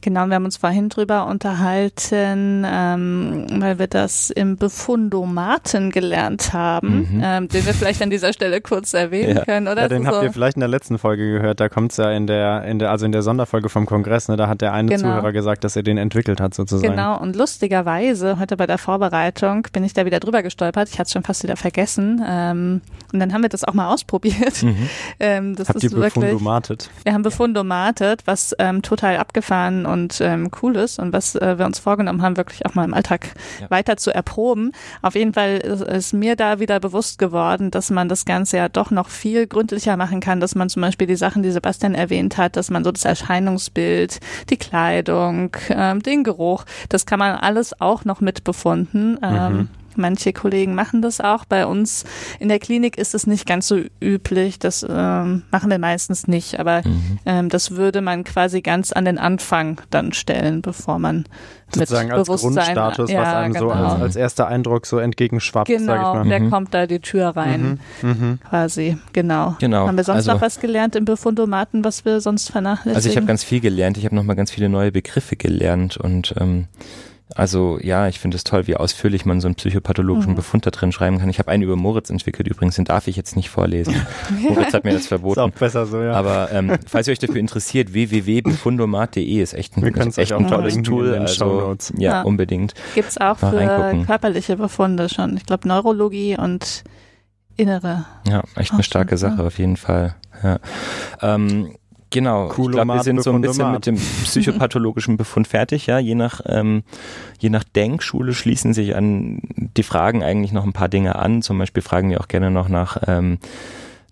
Genau, wir haben uns vorhin drüber unterhalten, ähm, weil wir das im Befundomaten gelernt haben, mhm. ähm, den wir vielleicht an dieser Stelle kurz erwähnen ja. können, oder? Ja, den habt ihr vielleicht in der letzten Folge gehört. Da kommt es ja in der, in der, also in der Sonderfolge vom Kongress, ne, da hat der eine genau. Zuhörer gesagt, dass er den entwickelt hat, sozusagen. Genau, und lustigerweise, heute bei der Vorbereitung, bin ich da wieder drüber gestolpert. Ich hatte es schon fast wieder vergessen. Ähm, und dann haben wir das auch mal ausprobiert. Mhm. Ähm, das Habt ist ihr? Wirklich, wir haben befundomatet, was ähm, total abgefahren und ähm, cool ist und was äh, wir uns vorgenommen haben, wirklich auch mal im Alltag ja. weiter zu erproben. Auf jeden Fall ist, ist, mir da wieder bewusst geworden, dass man das Ganze ja doch noch viel gründlicher machen kann, dass man zum Beispiel die Sachen, die Sebastian erwähnt hat, dass man so das Erscheinungsbild, die Kleidung, ähm, den Geruch, das kann man alles auch noch mitbefunden. Ähm, mhm. Manche Kollegen machen das auch. Bei uns in der Klinik ist es nicht ganz so üblich. Das ähm, machen wir meistens nicht. Aber mhm. ähm, das würde man quasi ganz an den Anfang dann stellen, bevor man sozusagen als Grundstatus, ja, was einem genau. so als, als, erster Eindruck so entgegenschwappt. Genau, der mhm. kommt da die Tür rein, mhm. mhm. quasi. Genau. genau. Haben wir sonst also, noch was gelernt im Befundomaten, was wir sonst vernachlässigen? Also ich habe ganz viel gelernt. Ich habe nochmal ganz viele neue Begriffe gelernt und ähm, also ja, ich finde es toll, wie ausführlich man so einen psychopathologischen mhm. Befund da drin schreiben kann. Ich habe einen über Moritz entwickelt übrigens, den darf ich jetzt nicht vorlesen. ja. Moritz hat mir das verboten. Ist auch besser so, ja. Aber ähm, falls ihr euch dafür interessiert, www.befundomat.de ist echt ein, ist echt ein tolles Tool. Also, ja, ja, unbedingt. Gibt's auch Mal für reingucken. körperliche Befunde schon. Ich glaube Neurologie und innere. Ja, echt eine starke schon, Sache auf jeden Fall. Ja. Ähm, Genau, ich glaube, wir sind so ein bisschen mit dem psychopathologischen Befund fertig, ja. Je nach, ähm, je nach Denkschule schließen sich an die Fragen eigentlich noch ein paar Dinge an. Zum Beispiel fragen wir auch gerne noch nach ähm,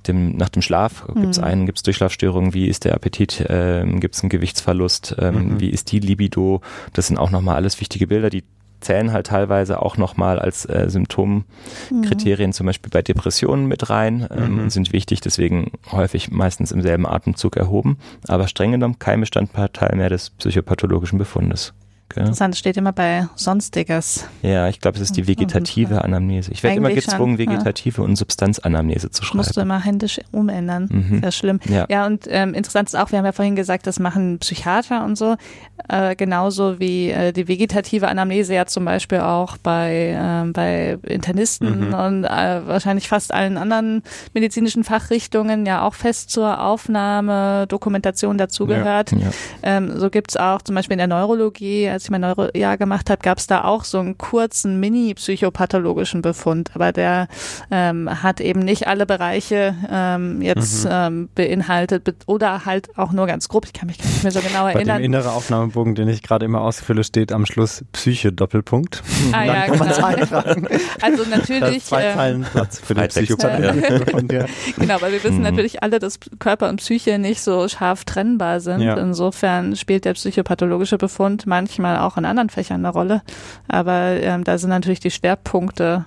dem, nach dem Schlaf. Gibt es mhm. einen, gibt es Durchschlafstörungen, wie ist der Appetit, ähm, gibt es einen Gewichtsverlust, ähm, mhm. wie ist die Libido? Das sind auch nochmal alles wichtige Bilder, die zählen halt teilweise auch nochmal als äh, Symptomkriterien mhm. zum Beispiel bei Depressionen mit rein ähm, mhm. sind wichtig, deswegen häufig meistens im selben Atemzug erhoben, aber streng genommen kein Bestandteil mehr des psychopathologischen Befundes. Okay. Interessant, steht immer bei Sonstiges. Ja, ich glaube, es ist die vegetative Anamnese. Ich werde immer gezwungen, schon, vegetative ja. und Substanzanamnese zu schreiben. Musst du immer händisch umändern. Mhm. Sehr schlimm. Ja, ja und ähm, interessant ist auch, wir haben ja vorhin gesagt, das machen Psychiater und so, äh, genauso wie äh, die vegetative Anamnese ja zum Beispiel auch bei, äh, bei Internisten mhm. und äh, wahrscheinlich fast allen anderen medizinischen Fachrichtungen ja auch fest zur Aufnahme, Dokumentation dazugehört. Ja, ähm, so gibt's auch zum Beispiel in der Neurologie als ich mein Neurojahr gemacht habe, gab es da auch so einen kurzen mini-psychopathologischen Befund, aber der ähm, hat eben nicht alle Bereiche ähm, jetzt mhm. ähm, beinhaltet oder halt auch nur ganz grob. Ich kann mich gar nicht mehr so genau erinnern. Bei dem innere Aufnahmebogen, den ich gerade immer ausfülle, steht am Schluss Psyche Doppelpunkt. Ah, Dann ja, kann man genau. Also natürlich. Zwei ähm, Zeilen Platz für den Psychopathologen. ja. Genau, weil wir wissen mhm. natürlich alle, dass Körper und Psyche nicht so scharf trennbar sind. Ja. Insofern spielt der psychopathologische Befund manchmal manchmal auch in anderen Fächern eine Rolle. Aber ähm, da sind natürlich die Schwerpunkte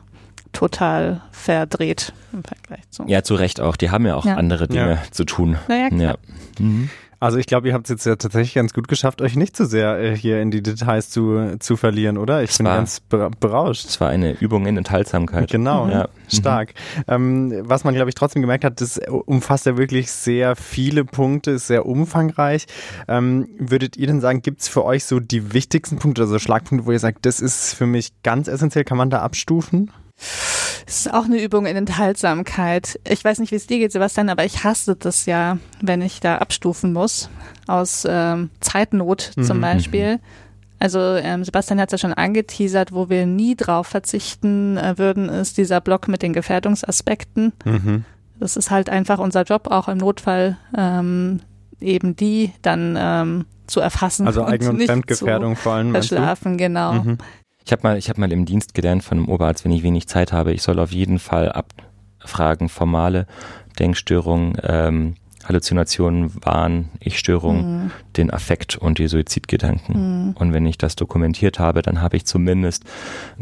total verdreht im Vergleich zu. Ja, zu Recht auch. Die haben ja auch ja. andere Dinge ja. zu tun. Naja, klar. Ja. Mhm. Also ich glaube, ihr habt es jetzt ja tatsächlich ganz gut geschafft, euch nicht zu sehr äh, hier in die Details zu, zu verlieren, oder? Ich bin war, ganz berauscht. Es war eine Übung in Enthaltsamkeit. Genau, ja. stark. Mhm. Ähm, was man, glaube ich, trotzdem gemerkt hat, das umfasst ja wirklich sehr viele Punkte, ist sehr umfangreich. Ähm, würdet ihr denn sagen, gibt es für euch so die wichtigsten Punkte, also Schlagpunkte, wo ihr sagt, das ist für mich ganz essentiell, kann man da abstufen? Es ist auch eine Übung in Enthaltsamkeit. Ich weiß nicht, wie es dir geht, Sebastian, aber ich hasse das ja, wenn ich da abstufen muss. Aus ähm, Zeitnot zum mhm. Beispiel. Also ähm, Sebastian hat es ja schon angeteasert, wo wir nie drauf verzichten äh, würden, ist dieser Block mit den Gefährdungsaspekten. Mhm. Das ist halt einfach unser Job, auch im Notfall ähm, eben die dann ähm, zu erfassen. Also Eigen- und, und Fremdgefährdung vor allem. Verschlafen, genau. Mhm. Ich habe mal, ich mal im Dienst gelernt von einem Oberarzt, wenn ich wenig Zeit habe, ich soll auf jeden Fall abfragen, formale Denkstörungen, ähm, Halluzinationen, Wahn, Ich-Störungen, mhm. den Affekt und die Suizidgedanken. Mhm. Und wenn ich das dokumentiert habe, dann habe ich zumindest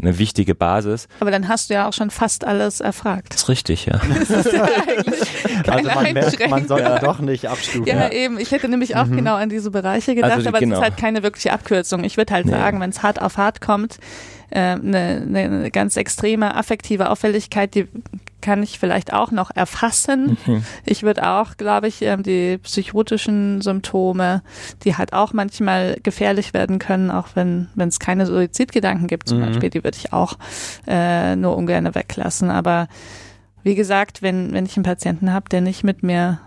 eine wichtige Basis. Aber dann hast du ja auch schon fast alles erfragt. Das ist richtig, ja. Das ist ja also man merkt, man soll ja doch nicht abstufen. Ja, ja, eben. Ich hätte nämlich auch mhm. genau an diese Bereiche gedacht, also, aber genau. es ist halt keine wirkliche Abkürzung. Ich würde halt nee. sagen, wenn es hart auf hart kommt, eine, äh, eine ganz extreme affektive Auffälligkeit, die kann ich vielleicht auch noch erfassen. Mhm. Ich würde auch, glaube ich, ähm, die psychotischen Symptome, die halt auch manchmal gefährlich werden können, auch wenn wenn es keine Suizidgedanken gibt zum mhm. Beispiel, die würde ich auch äh, nur ungern weglassen. Aber wie gesagt, wenn wenn ich einen Patienten habe, der nicht mit mir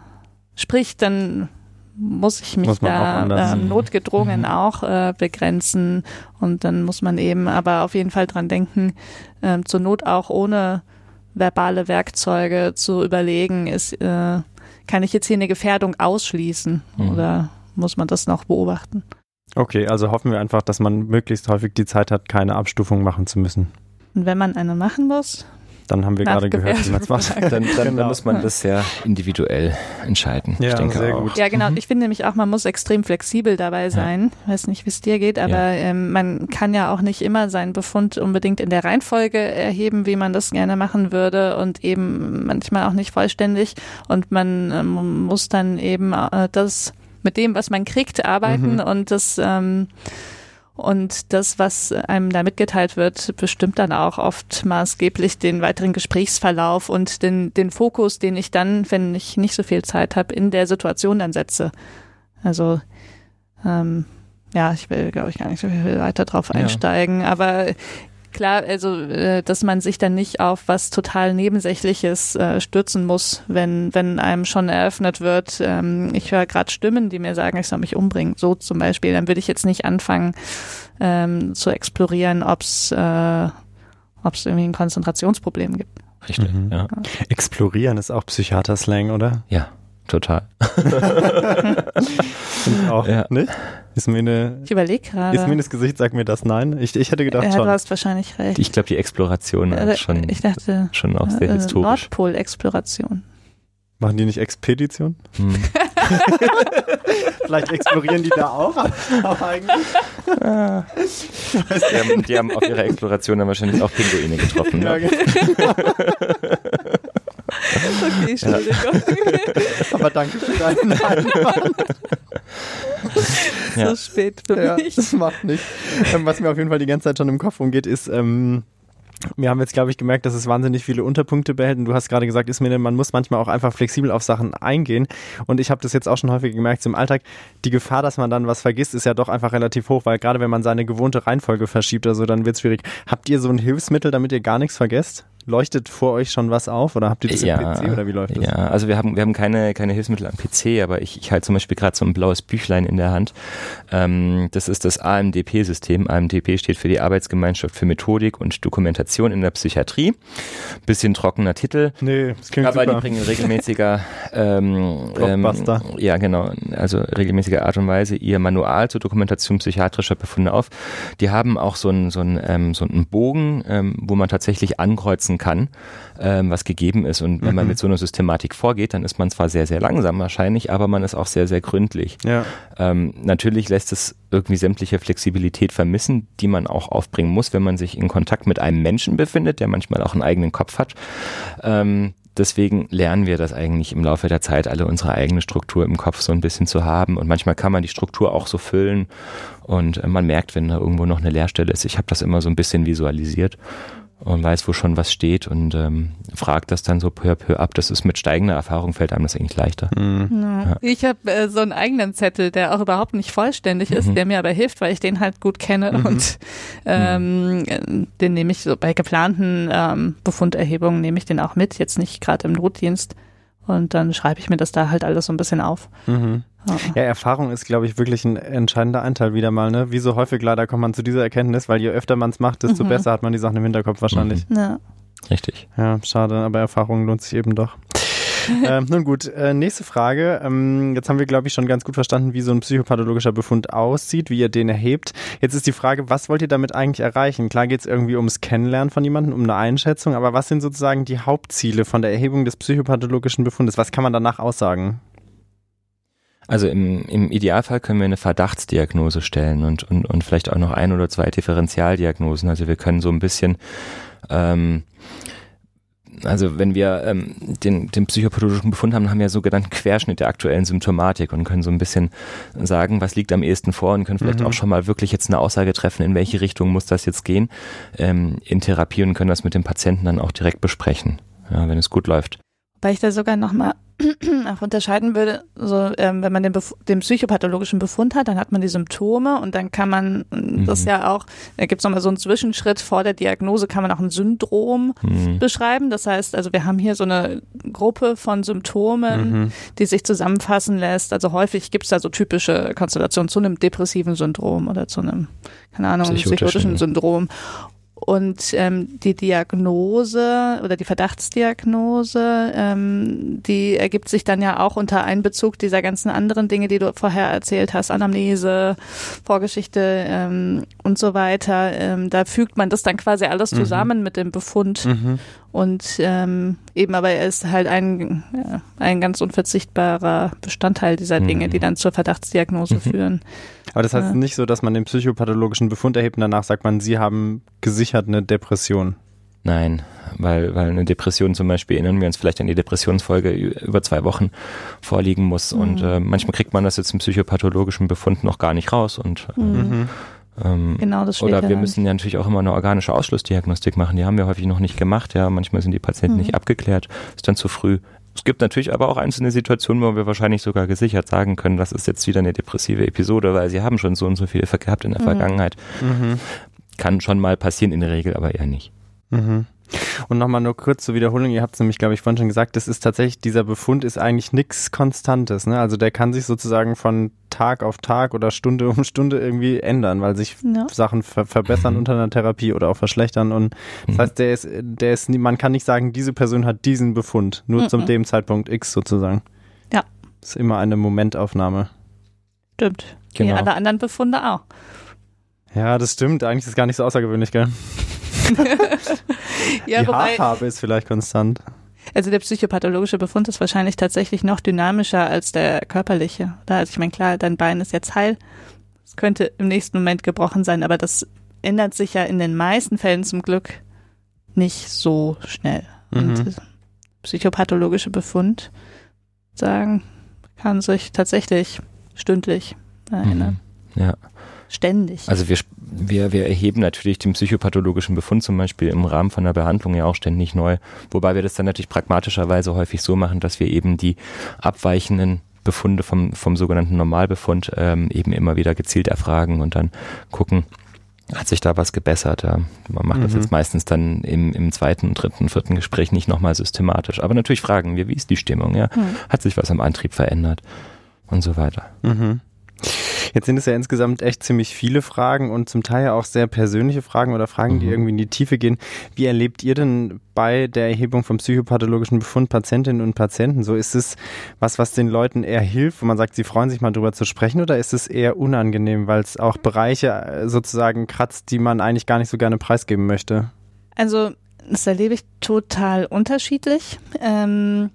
spricht, dann muss ich mich muss da äh, notgedrungen mhm. auch äh, begrenzen und dann muss man eben aber auf jeden Fall dran denken, äh, zur Not auch ohne verbale Werkzeuge zu überlegen, ist, äh, kann ich jetzt hier eine Gefährdung ausschließen mhm. oder muss man das noch beobachten? Okay, also hoffen wir einfach, dass man möglichst häufig die Zeit hat, keine Abstufung machen zu müssen. Und wenn man eine machen muss, dann haben wir gerade gehört, wie man es macht. Dann, dann genau. muss man das sehr individuell entscheiden. Ja, ich denke sehr auch. gut. Ja, genau. Mhm. Ich finde nämlich auch, man muss extrem flexibel dabei sein. Ja. Ich weiß nicht, wie es dir geht, aber ja. ähm, man kann ja auch nicht immer seinen Befund unbedingt in der Reihenfolge erheben, wie man das gerne machen würde und eben manchmal auch nicht vollständig. Und man ähm, muss dann eben äh, das mit dem, was man kriegt, arbeiten mhm. und das ähm, und das, was einem da mitgeteilt wird, bestimmt dann auch oft maßgeblich den weiteren Gesprächsverlauf und den, den Fokus, den ich dann, wenn ich nicht so viel Zeit habe, in der Situation dann setze. Also ähm, ja, ich will, glaube ich, gar nicht so viel weiter drauf einsteigen, ja. aber klar, also äh, dass man sich dann nicht auf was total Nebensächliches äh, stürzen muss, wenn, wenn einem schon eröffnet wird, ähm, ich höre gerade Stimmen, die mir sagen, ich soll mich umbringen, so zum Beispiel, dann würde ich jetzt nicht anfangen ähm, zu explorieren, ob es äh, ob's irgendwie ein Konzentrationsproblem gibt. Richtig, mhm. ja. Explorieren ist auch Psychiater-Slang, oder? Ja, total. auch, ja. ne? Ist mir eine, ich überlege gerade. Ist mir das Gesicht, sagt mir das nein? Ich, ich hätte gedacht ja, schon. Du hast wahrscheinlich recht. Ich glaube, die Exploration äh, schon, ich dachte, schon auch sehr äh, historisch. Nordpol-Exploration. Machen die nicht Expedition? Hm. Vielleicht explorieren die da auch, aber eigentlich. Ah. Die, haben, die haben auf ihrer Exploration dann wahrscheinlich auch Pinguine getroffen. Ja, ne? genau. Okay, Entschuldigung. Aber danke für deinen Einwand. Ja. So spät für ja, mich. Das macht nichts. Ähm, was mir auf jeden Fall die ganze Zeit schon im Kopf umgeht, ist, ähm, wir haben jetzt, glaube ich, gemerkt, dass es wahnsinnig viele Unterpunkte behält. Und du hast gerade gesagt, ist mir, man muss manchmal auch einfach flexibel auf Sachen eingehen. Und ich habe das jetzt auch schon häufig gemerkt, im Alltag, die Gefahr, dass man dann was vergisst, ist ja doch einfach relativ hoch, weil gerade wenn man seine gewohnte Reihenfolge verschiebt oder so, dann wird es schwierig. Habt ihr so ein Hilfsmittel, damit ihr gar nichts vergesst? Leuchtet vor euch schon was auf oder habt ihr das ja, am PC oder wie läuft das? Ja, also wir haben, wir haben keine, keine Hilfsmittel am PC, aber ich, ich halte zum Beispiel gerade so ein blaues Büchlein in der Hand. Ähm, das ist das AMDP-System. AMDP steht für die Arbeitsgemeinschaft für Methodik und Dokumentation in der Psychiatrie. Bisschen trockener Titel. Nee, das klingt Aber super. die bringen regelmäßiger, ähm, ähm, ja genau, also regelmäßiger Art und Weise ihr Manual zur Dokumentation psychiatrischer Befunde auf. Die haben auch so einen, so einen, ähm, so einen Bogen, ähm, wo man tatsächlich ankreuzen kann, ähm, was gegeben ist. Und wenn mhm. man mit so einer Systematik vorgeht, dann ist man zwar sehr, sehr langsam wahrscheinlich, aber man ist auch sehr, sehr gründlich. Ja. Ähm, natürlich lässt es irgendwie sämtliche Flexibilität vermissen, die man auch aufbringen muss, wenn man sich in Kontakt mit einem Menschen befindet, der manchmal auch einen eigenen Kopf hat. Ähm, deswegen lernen wir das eigentlich im Laufe der Zeit, alle unsere eigene Struktur im Kopf so ein bisschen zu haben. Und manchmal kann man die Struktur auch so füllen und äh, man merkt, wenn da irgendwo noch eine Leerstelle ist. Ich habe das immer so ein bisschen visualisiert und weiß, wo schon was steht und ähm, fragt das dann so peu à peu ab. Das ist mit steigender Erfahrung fällt einem das eigentlich leichter. Mhm. Ja. Ich habe äh, so einen eigenen Zettel, der auch überhaupt nicht vollständig ist, mhm. der mir aber hilft, weil ich den halt gut kenne mhm. und ähm, mhm. den nehme ich so bei geplanten ähm, Befunderhebungen nehme ich den auch mit, jetzt nicht gerade im Notdienst. Und dann schreibe ich mir das da halt alles so ein bisschen auf. Mhm. Ja, Erfahrung ist, glaube ich, wirklich ein entscheidender Anteil wieder mal. Ne? Wie so häufig leider kommt man zu dieser Erkenntnis, weil je öfter man es macht, desto mhm. besser hat man die Sachen im Hinterkopf wahrscheinlich. Mhm. Ja. Richtig. Ja, schade, aber Erfahrung lohnt sich eben doch. ähm, nun gut, äh, nächste Frage. Ähm, jetzt haben wir, glaube ich, schon ganz gut verstanden, wie so ein psychopathologischer Befund aussieht, wie ihr den erhebt. Jetzt ist die Frage, was wollt ihr damit eigentlich erreichen? Klar geht es irgendwie ums Kennenlernen von jemandem, um eine Einschätzung, aber was sind sozusagen die Hauptziele von der Erhebung des psychopathologischen Befundes? Was kann man danach aussagen? Also im, im Idealfall können wir eine Verdachtsdiagnose stellen und, und, und vielleicht auch noch ein oder zwei Differentialdiagnosen. Also wir können so ein bisschen ähm, also wenn wir ähm, den, den psychopathologischen Befund haben, haben wir sogenannten Querschnitt der aktuellen Symptomatik und können so ein bisschen sagen, was liegt am ehesten vor und können vielleicht mhm. auch schon mal wirklich jetzt eine Aussage treffen, in welche Richtung muss das jetzt gehen ähm, in Therapie und können das mit dem Patienten dann auch direkt besprechen, ja, wenn es gut läuft. Weil ich da sogar nochmal auch unterscheiden würde, so ähm, wenn man den, den psychopathologischen Befund hat, dann hat man die Symptome und dann kann man mhm. das ja auch, da gibt es nochmal so einen Zwischenschritt vor der Diagnose, kann man auch ein Syndrom mhm. beschreiben. Das heißt, also wir haben hier so eine Gruppe von Symptomen, mhm. die sich zusammenfassen lässt. Also häufig gibt es da so typische Konstellationen zu einem depressiven Syndrom oder zu einem, keine Ahnung, psychotischen Syndrom. Und ähm, die Diagnose oder die Verdachtsdiagnose, ähm, die ergibt sich dann ja auch unter Einbezug dieser ganzen anderen Dinge, die du vorher erzählt hast, Anamnese, Vorgeschichte ähm, und so weiter. Ähm, da fügt man das dann quasi alles mhm. zusammen mhm. mit dem Befund. Mhm. Und ähm, eben aber er ist halt ein, ja, ein ganz unverzichtbarer Bestandteil dieser Dinge, mhm. die dann zur Verdachtsdiagnose mhm. führen. Aber das heißt ja. nicht so, dass man den psychopathologischen Befund erhebt und danach sagt man, Sie haben gesichert eine Depression. Nein, weil, weil eine Depression zum Beispiel, erinnern wir uns vielleicht an die Depressionsfolge, über zwei Wochen vorliegen muss. Mhm. Und äh, manchmal kriegt man das jetzt im psychopathologischen Befund noch gar nicht raus. Und äh, mhm. Ähm, genau, das Oder wir müssen ja natürlich auch immer eine organische Ausschlussdiagnostik machen. Die haben wir häufig noch nicht gemacht. Ja, manchmal sind die Patienten mhm. nicht abgeklärt, ist dann zu früh. Es gibt natürlich aber auch einzelne Situationen, wo wir wahrscheinlich sogar gesichert sagen können, das ist jetzt wieder eine depressive Episode, weil sie haben schon so und so viel gehabt in der mhm. Vergangenheit. Mhm. Kann schon mal passieren, in der Regel aber eher nicht. Mhm. Und nochmal nur kurz zur Wiederholung, ihr habt es nämlich, glaube ich, vorhin schon gesagt, das ist tatsächlich, dieser Befund ist eigentlich nichts Konstantes. Ne? Also der kann sich sozusagen von Tag auf Tag oder Stunde um Stunde irgendwie ändern, weil sich ja. Sachen ver verbessern unter einer Therapie oder auch verschlechtern. Und das heißt, der ist, der ist, man kann nicht sagen, diese Person hat diesen Befund, nur mhm. zu dem Zeitpunkt X sozusagen. Ja. Das ist immer eine Momentaufnahme. Stimmt. Genau. Wie alle anderen Befunde auch. Ja, das stimmt. Eigentlich ist es gar nicht so außergewöhnlich, gell? ja, Die wobei, Haarfarbe ist vielleicht konstant. Also der psychopathologische Befund ist wahrscheinlich tatsächlich noch dynamischer als der körperliche. Also ich meine, klar, dein Bein ist jetzt heil. Es könnte im nächsten Moment gebrochen sein, aber das ändert sich ja in den meisten Fällen zum Glück nicht so schnell. Mhm. Und psychopathologische Befund sagen, kann sich tatsächlich stündlich erinnern. Mhm. Ja. Ständig. Also wir, wir, wir erheben natürlich den psychopathologischen Befund zum Beispiel im Rahmen von der Behandlung ja auch ständig neu. Wobei wir das dann natürlich pragmatischerweise häufig so machen, dass wir eben die abweichenden Befunde vom, vom sogenannten Normalbefund ähm, eben immer wieder gezielt erfragen und dann gucken, hat sich da was gebessert. Ja. Man macht mhm. das jetzt meistens dann im, im zweiten, dritten, vierten Gespräch nicht nochmal systematisch. Aber natürlich fragen wir, wie ist die Stimmung? Ja? Mhm. Hat sich was am Antrieb verändert? Und so weiter. Mhm. Jetzt sind es ja insgesamt echt ziemlich viele Fragen und zum Teil auch sehr persönliche Fragen oder Fragen, mhm. die irgendwie in die Tiefe gehen. Wie erlebt ihr denn bei der Erhebung vom psychopathologischen Befund Patientinnen und Patienten so? Ist es was, was den Leuten eher hilft, wo man sagt, sie freuen sich mal drüber zu sprechen oder ist es eher unangenehm, weil es auch Bereiche äh, sozusagen kratzt, die man eigentlich gar nicht so gerne preisgeben möchte? Also das erlebe ich total unterschiedlich. Ähm,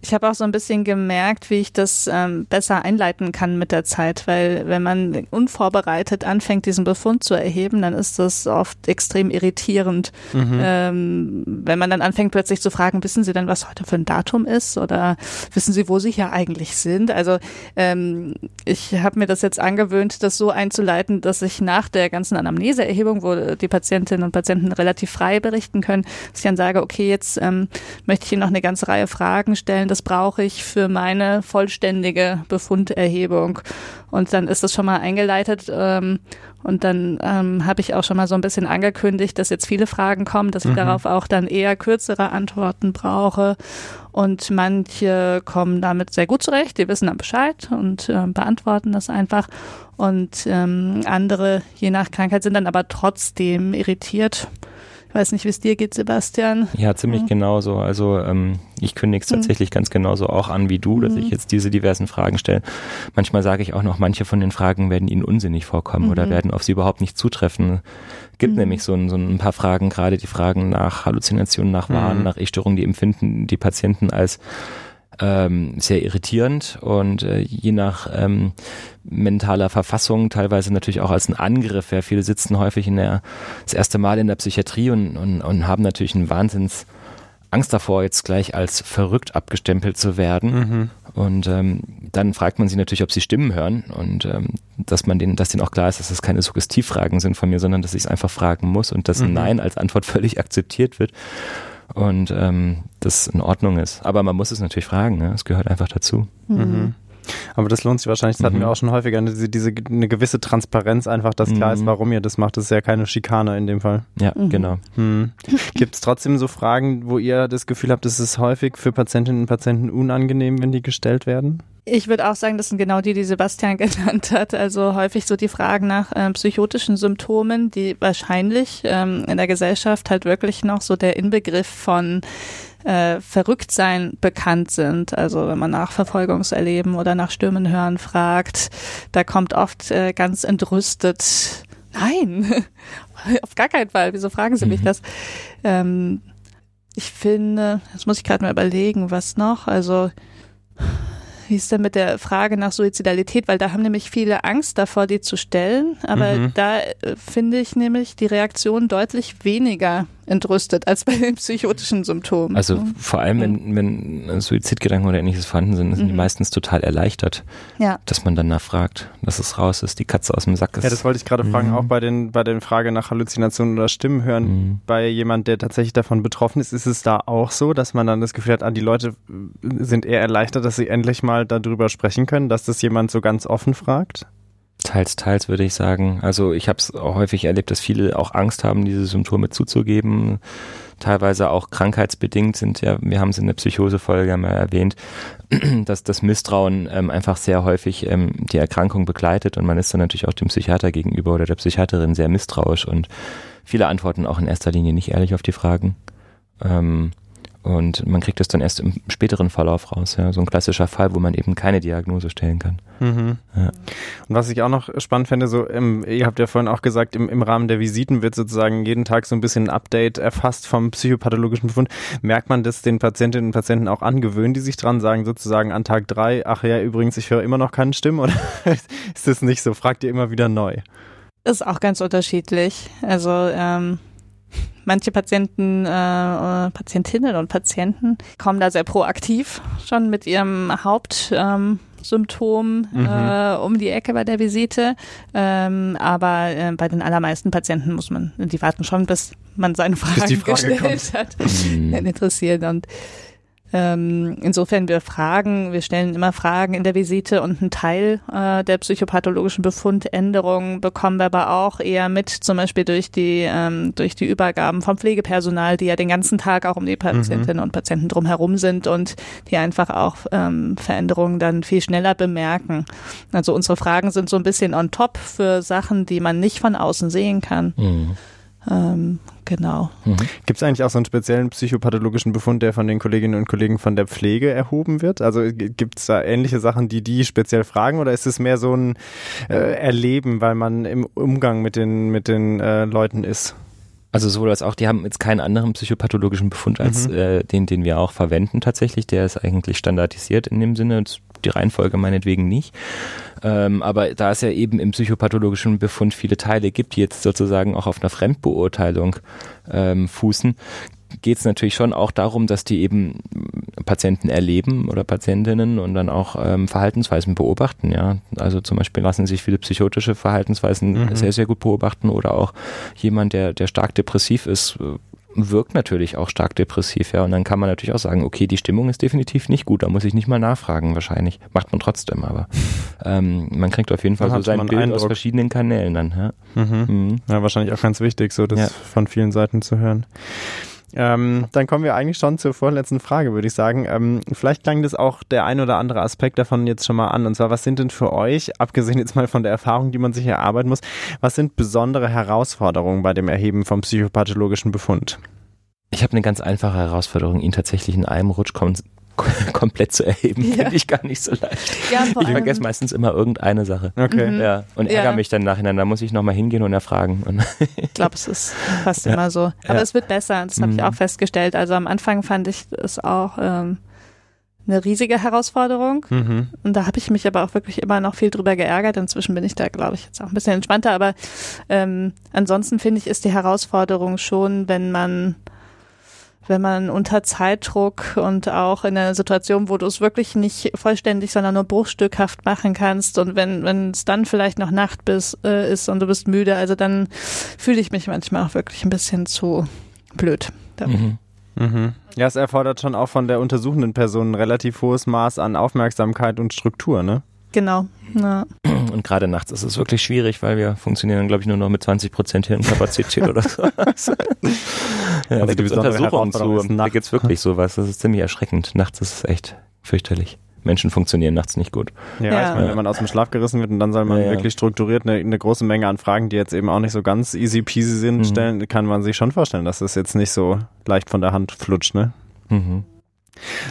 ich habe auch so ein bisschen gemerkt, wie ich das ähm, besser einleiten kann mit der Zeit, weil wenn man unvorbereitet anfängt, diesen Befund zu erheben, dann ist das oft extrem irritierend. Mhm. Ähm, wenn man dann anfängt plötzlich zu fragen, wissen Sie denn, was heute für ein Datum ist oder wissen Sie, wo Sie hier eigentlich sind? Also ähm, ich habe mir das jetzt angewöhnt, das so einzuleiten, dass ich nach der ganzen Anamneseerhebung, wo die Patientinnen und Patienten relativ frei berichten können, dass ich dann sage, okay, jetzt ähm, möchte ich Ihnen noch eine ganze Reihe Fragen stellen, das brauche ich für meine vollständige Befunderhebung. Und dann ist das schon mal eingeleitet. Ähm, und dann ähm, habe ich auch schon mal so ein bisschen angekündigt, dass jetzt viele Fragen kommen, dass ich mhm. darauf auch dann eher kürzere Antworten brauche. Und manche kommen damit sehr gut zurecht, die wissen dann Bescheid und äh, beantworten das einfach. Und ähm, andere, je nach Krankheit, sind dann aber trotzdem irritiert weiß nicht, wie es dir geht, Sebastian. Ja, ziemlich mhm. genauso. Also ähm, ich kündige es mhm. tatsächlich mhm. ganz genauso auch an wie du, dass mhm. ich jetzt diese diversen Fragen stelle. Manchmal sage ich auch noch, manche von den Fragen werden Ihnen unsinnig vorkommen oder mhm. werden auf Sie überhaupt nicht zutreffen. Gibt mhm. nämlich so ein, so ein paar Fragen, gerade die Fragen nach Halluzinationen, nach Wahn, nach Essstörungen, die empfinden die Patienten als ähm, sehr irritierend und äh, je nach ähm, mentaler Verfassung teilweise natürlich auch als ein Angriff. Ja, viele sitzen häufig in der, das erste Mal in der Psychiatrie und, und, und haben natürlich einen Wahnsinns Angst davor, jetzt gleich als verrückt abgestempelt zu werden. Mhm. Und ähm, dann fragt man sie natürlich, ob sie Stimmen hören und ähm, dass man denen, dass denen auch klar ist, dass das keine Suggestivfragen sind von mir, sondern dass ich es einfach fragen muss und dass mhm. Nein als Antwort völlig akzeptiert wird und ähm, das in Ordnung ist. Aber man muss es natürlich fragen, ne? es gehört einfach dazu. Mhm. Aber das lohnt sich wahrscheinlich, das hatten mhm. wir auch schon häufiger, diese, diese, eine gewisse Transparenz einfach, dass klar ist, mhm. warum ihr das macht. Das ist ja keine Schikane in dem Fall. Ja, mhm. genau. Hm. Gibt es trotzdem so Fragen, wo ihr das Gefühl habt, es ist häufig für Patientinnen und Patienten unangenehm, wenn die gestellt werden? Ich würde auch sagen, das sind genau die, die Sebastian genannt hat. Also häufig so die Fragen nach ähm, psychotischen Symptomen, die wahrscheinlich ähm, in der Gesellschaft halt wirklich noch so der Inbegriff von äh, Verrücktsein bekannt sind. Also wenn man nach Verfolgungserleben oder nach Stürmen hören fragt, da kommt oft äh, ganz entrüstet, nein, auf gar keinen Fall, wieso fragen Sie mich mhm. das? Ähm, ich finde, jetzt muss ich gerade mal überlegen, was noch, also wie ist denn mit der Frage nach Suizidalität? Weil da haben nämlich viele Angst davor, die zu stellen. Aber mhm. da äh, finde ich nämlich die Reaktion deutlich weniger entrüstet als bei den psychotischen Symptomen. Also vor allem, wenn, wenn Suizidgedanken oder ähnliches vorhanden sind, sind mhm. die meistens total erleichtert, ja. dass man dann nachfragt, dass es raus ist, die Katze aus dem Sack ist. Ja, das wollte ich gerade mhm. fragen, auch bei den, bei den Frage nach Halluzinationen oder Stimmen hören, mhm. bei jemand, der tatsächlich davon betroffen ist, ist es da auch so, dass man dann das Gefühl hat, ah, die Leute sind eher erleichtert, dass sie endlich mal darüber sprechen können, dass das jemand so ganz offen fragt? Teils, teils würde ich sagen. Also ich habe es häufig erlebt, dass viele auch Angst haben, diese Symptome zuzugeben. Teilweise auch krankheitsbedingt sind ja, wir haben es in der Psychosefolge mal erwähnt, dass das Misstrauen ähm, einfach sehr häufig ähm, die Erkrankung begleitet und man ist dann natürlich auch dem Psychiater gegenüber oder der Psychiaterin sehr misstrauisch und viele antworten auch in erster Linie nicht ehrlich auf die Fragen. Ähm, und man kriegt es dann erst im späteren Verlauf raus. Ja. So ein klassischer Fall, wo man eben keine Diagnose stellen kann. Mhm. Ja. Und was ich auch noch spannend fände, so im, ihr habt ja vorhin auch gesagt, im, im Rahmen der Visiten wird sozusagen jeden Tag so ein bisschen ein Update erfasst vom psychopathologischen Befund. Merkt man das den Patientinnen und Patienten auch angewöhnen, die sich dran sagen, sozusagen an Tag drei, ach ja, übrigens, ich höre immer noch keine Stimmen oder ist das nicht so? Fragt ihr immer wieder neu? Ist auch ganz unterschiedlich. Also ähm, Manche Patienten, äh, Patientinnen und Patienten kommen da sehr proaktiv schon mit ihrem Hauptsymptom ähm, mhm. äh, um die Ecke bei der Visite. Ähm, aber äh, bei den allermeisten Patienten muss man, die warten schon, bis man seine Fragen Frage gestellt kommt. hat, mhm. interessiert. Und ähm, insofern wir fragen, wir stellen immer Fragen in der Visite und einen Teil äh, der psychopathologischen Befundänderungen bekommen wir aber auch eher mit, zum Beispiel durch die ähm, durch die Übergaben vom Pflegepersonal, die ja den ganzen Tag auch um die Patientinnen mhm. und Patienten drumherum sind und die einfach auch ähm, Veränderungen dann viel schneller bemerken. Also unsere Fragen sind so ein bisschen on top für Sachen, die man nicht von außen sehen kann. Mhm. Genau. Mhm. Gibt es eigentlich auch so einen speziellen psychopathologischen Befund, der von den Kolleginnen und Kollegen von der Pflege erhoben wird? Also gibt es da ähnliche Sachen, die die speziell fragen oder ist es mehr so ein äh, Erleben, weil man im Umgang mit den, mit den äh, Leuten ist? Also sowohl als auch, die haben jetzt keinen anderen psychopathologischen Befund als mhm. äh, den, den wir auch verwenden tatsächlich. Der ist eigentlich standardisiert in dem Sinne, die Reihenfolge meinetwegen nicht. Ähm, aber da es ja eben im psychopathologischen Befund viele Teile gibt, die jetzt sozusagen auch auf einer Fremdbeurteilung ähm, fußen, geht es natürlich schon auch darum, dass die eben Patienten erleben oder Patientinnen und dann auch ähm, Verhaltensweisen beobachten. Ja, also zum Beispiel lassen sich viele psychotische Verhaltensweisen mhm. sehr sehr gut beobachten oder auch jemand, der der stark depressiv ist, wirkt natürlich auch stark depressiv, ja. Und dann kann man natürlich auch sagen, okay, die Stimmung ist definitiv nicht gut, da muss ich nicht mal nachfragen, wahrscheinlich. Macht man trotzdem, aber ähm, man kriegt auf jeden Fall dann so sein Bild Eindruck. aus verschiedenen Kanälen dann. Ja. Mhm. Mhm. ja, wahrscheinlich auch ganz wichtig, so das ja. von vielen Seiten zu hören. Ähm, dann kommen wir eigentlich schon zur vorletzten Frage, würde ich sagen. Ähm, vielleicht klang das auch der ein oder andere Aspekt davon jetzt schon mal an. Und zwar, was sind denn für euch, abgesehen jetzt mal von der Erfahrung, die man sich erarbeiten muss, was sind besondere Herausforderungen bei dem Erheben vom psychopathologischen Befund? Ich habe eine ganz einfache Herausforderung, ihn tatsächlich in einem Rutsch komplett zu erheben, ja. finde ich gar nicht so leicht. Ja, ich vergesse meistens immer irgendeine Sache. Okay. Mhm. Ja, und ärgere ja. mich dann nachher. Da muss ich nochmal hingehen und erfragen. ich glaube, es ist fast ja. immer so. Aber es wird besser. Das habe mhm. ich auch festgestellt. Also am Anfang fand ich es auch ähm, eine riesige Herausforderung. Mhm. Und da habe ich mich aber auch wirklich immer noch viel drüber geärgert. Inzwischen bin ich da, glaube ich, jetzt auch ein bisschen entspannter. Aber ähm, ansonsten finde ich, ist die Herausforderung schon, wenn man wenn man unter Zeitdruck und auch in einer Situation, wo du es wirklich nicht vollständig, sondern nur bruchstückhaft machen kannst und wenn wenn es dann vielleicht noch Nacht bis, äh, ist und du bist müde, also dann fühle ich mich manchmal auch wirklich ein bisschen zu blöd. Mhm. Mhm. Ja, es erfordert schon auch von der untersuchenden Person ein relativ hohes Maß an Aufmerksamkeit und Struktur, ne? Genau. Ja. Und gerade nachts ist es wirklich schwierig, weil wir funktionieren, glaube ich, nur noch mit 20 Prozent Hirnkapazität oder so. ja, Also da gibt es Untersuchungen zu. Da gibt es wirklich sowas. Das ist ziemlich erschreckend. Nachts ist es echt fürchterlich. Menschen funktionieren nachts nicht gut. Ja, Ja. ich meine, wenn man aus dem Schlaf gerissen wird und dann soll man Ja, ja. wirklich strukturiert eine, eine große Menge an Fragen, die jetzt eben auch nicht so ganz easy peasy sind, Mhm. stellen, kann man sich schon vorstellen, dass das jetzt nicht so leicht von der Hand flutscht, ne? Mhm.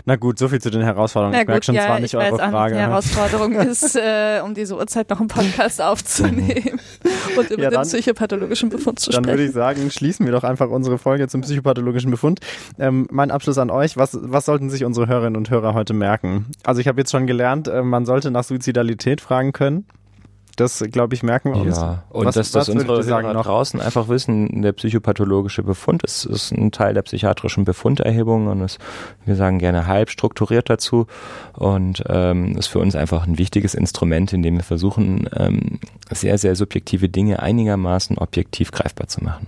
Na gut, so viel zu den Herausforderungen. Na ich merke schon, ja, war ich nicht eure auch Frage. nicht, die Herausforderung ist, äh, um diese Uhrzeit noch einen Podcast aufzunehmen und über Ja, den dann- psychopathologischen Befund zu Dann würde ich sprechen. sagen, schließen wir doch einfach unsere Folge zum psychopathologischen Befund. Ähm, mein Abschluss an euch, was, was sollten sich unsere Hörerinnen und Hörer heute merken? Also ich habe jetzt schon gelernt, äh, man sollte nach Suizidalität fragen können. Das, glaube ich, merken wir uns. Ja, und Was- dass das unsere Hörer noch? draußen einfach wissen, der psychopathologische Befund ist, ist ein Teil der psychiatrischen Befunderhebung und ist, wir sagen gerne halb strukturiert dazu und ähm, ist für uns einfach ein wichtiges Instrument, in dem wir versuchen, ähm, sehr, sehr subjektive Dinge einigermaßen objektiv greifbar zu machen.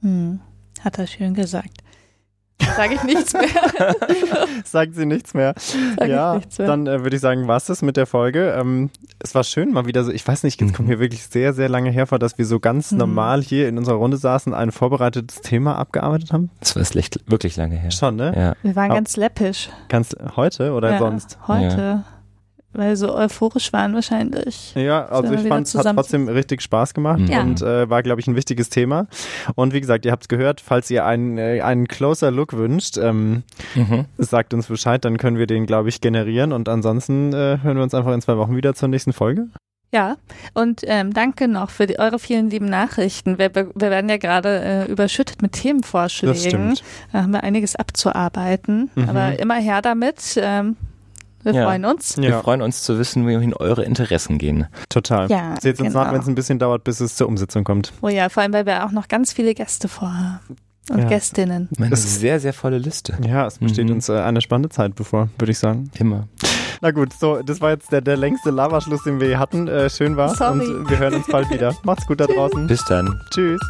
Hm, hat er schön gesagt. Sage ich nichts mehr. Sagt sie nichts mehr. Sag ja, ich nichts mehr. dann äh, würde ich sagen, war's das mit der Folge. Ähm, es war schön, mal wieder so, ich weiß nicht, es kommt Mhm. mir wirklich sehr, sehr lange hervor, dass wir so ganz Mhm. normal hier in unserer Runde saßen, ein vorbereitetes Thema abgearbeitet haben. Das war echt wirklich lange her. Schon, ne? Ja. Wir waren Au- ganz läppisch. Ganz heute oder ja, sonst? Heute. Weil wir so euphorisch waren wahrscheinlich. Ja, also ich fand es hat trotzdem richtig Spaß gemacht Mhm. Und äh, war, glaube ich, ein wichtiges Thema. Und wie gesagt, ihr habt es gehört, falls ihr einen, äh, einen closer Look wünscht, ähm, Mhm. sagt uns Bescheid, dann können wir den, glaube ich, generieren. Und ansonsten äh, hören wir uns einfach in zwei Wochen wieder zur nächsten Folge. Ja, und ähm, danke noch für die, eure vielen lieben Nachrichten. Wir, wir werden ja gerade äh, überschüttet mit Themenvorschlägen. Das stimmt. Da haben wir einiges abzuarbeiten. Mhm. Aber immer her damit. Ähm, wir Ja. freuen uns. Wir Ja. freuen uns zu wissen, wohin eure Interessen gehen. Total. Ja, Seht uns genau. nach, wenn es ein bisschen dauert, bis es zur Umsetzung kommt. Oh ja, vor allem, weil wir auch noch ganz viele Gäste vorhaben. Und Ja. Gästinnen. Eine Das ist- sehr, sehr volle Liste. Ja, es besteht Mhm. uns äh, eine spannende Zeit bevor, würde ich sagen. Immer. Na gut, so, das war jetzt der, der längste Lavaschluss, den wir je hatten. Äh, schön war's Sorry. und wir hören uns bald wieder. Macht's gut da draußen. Bis dann. Tschüss.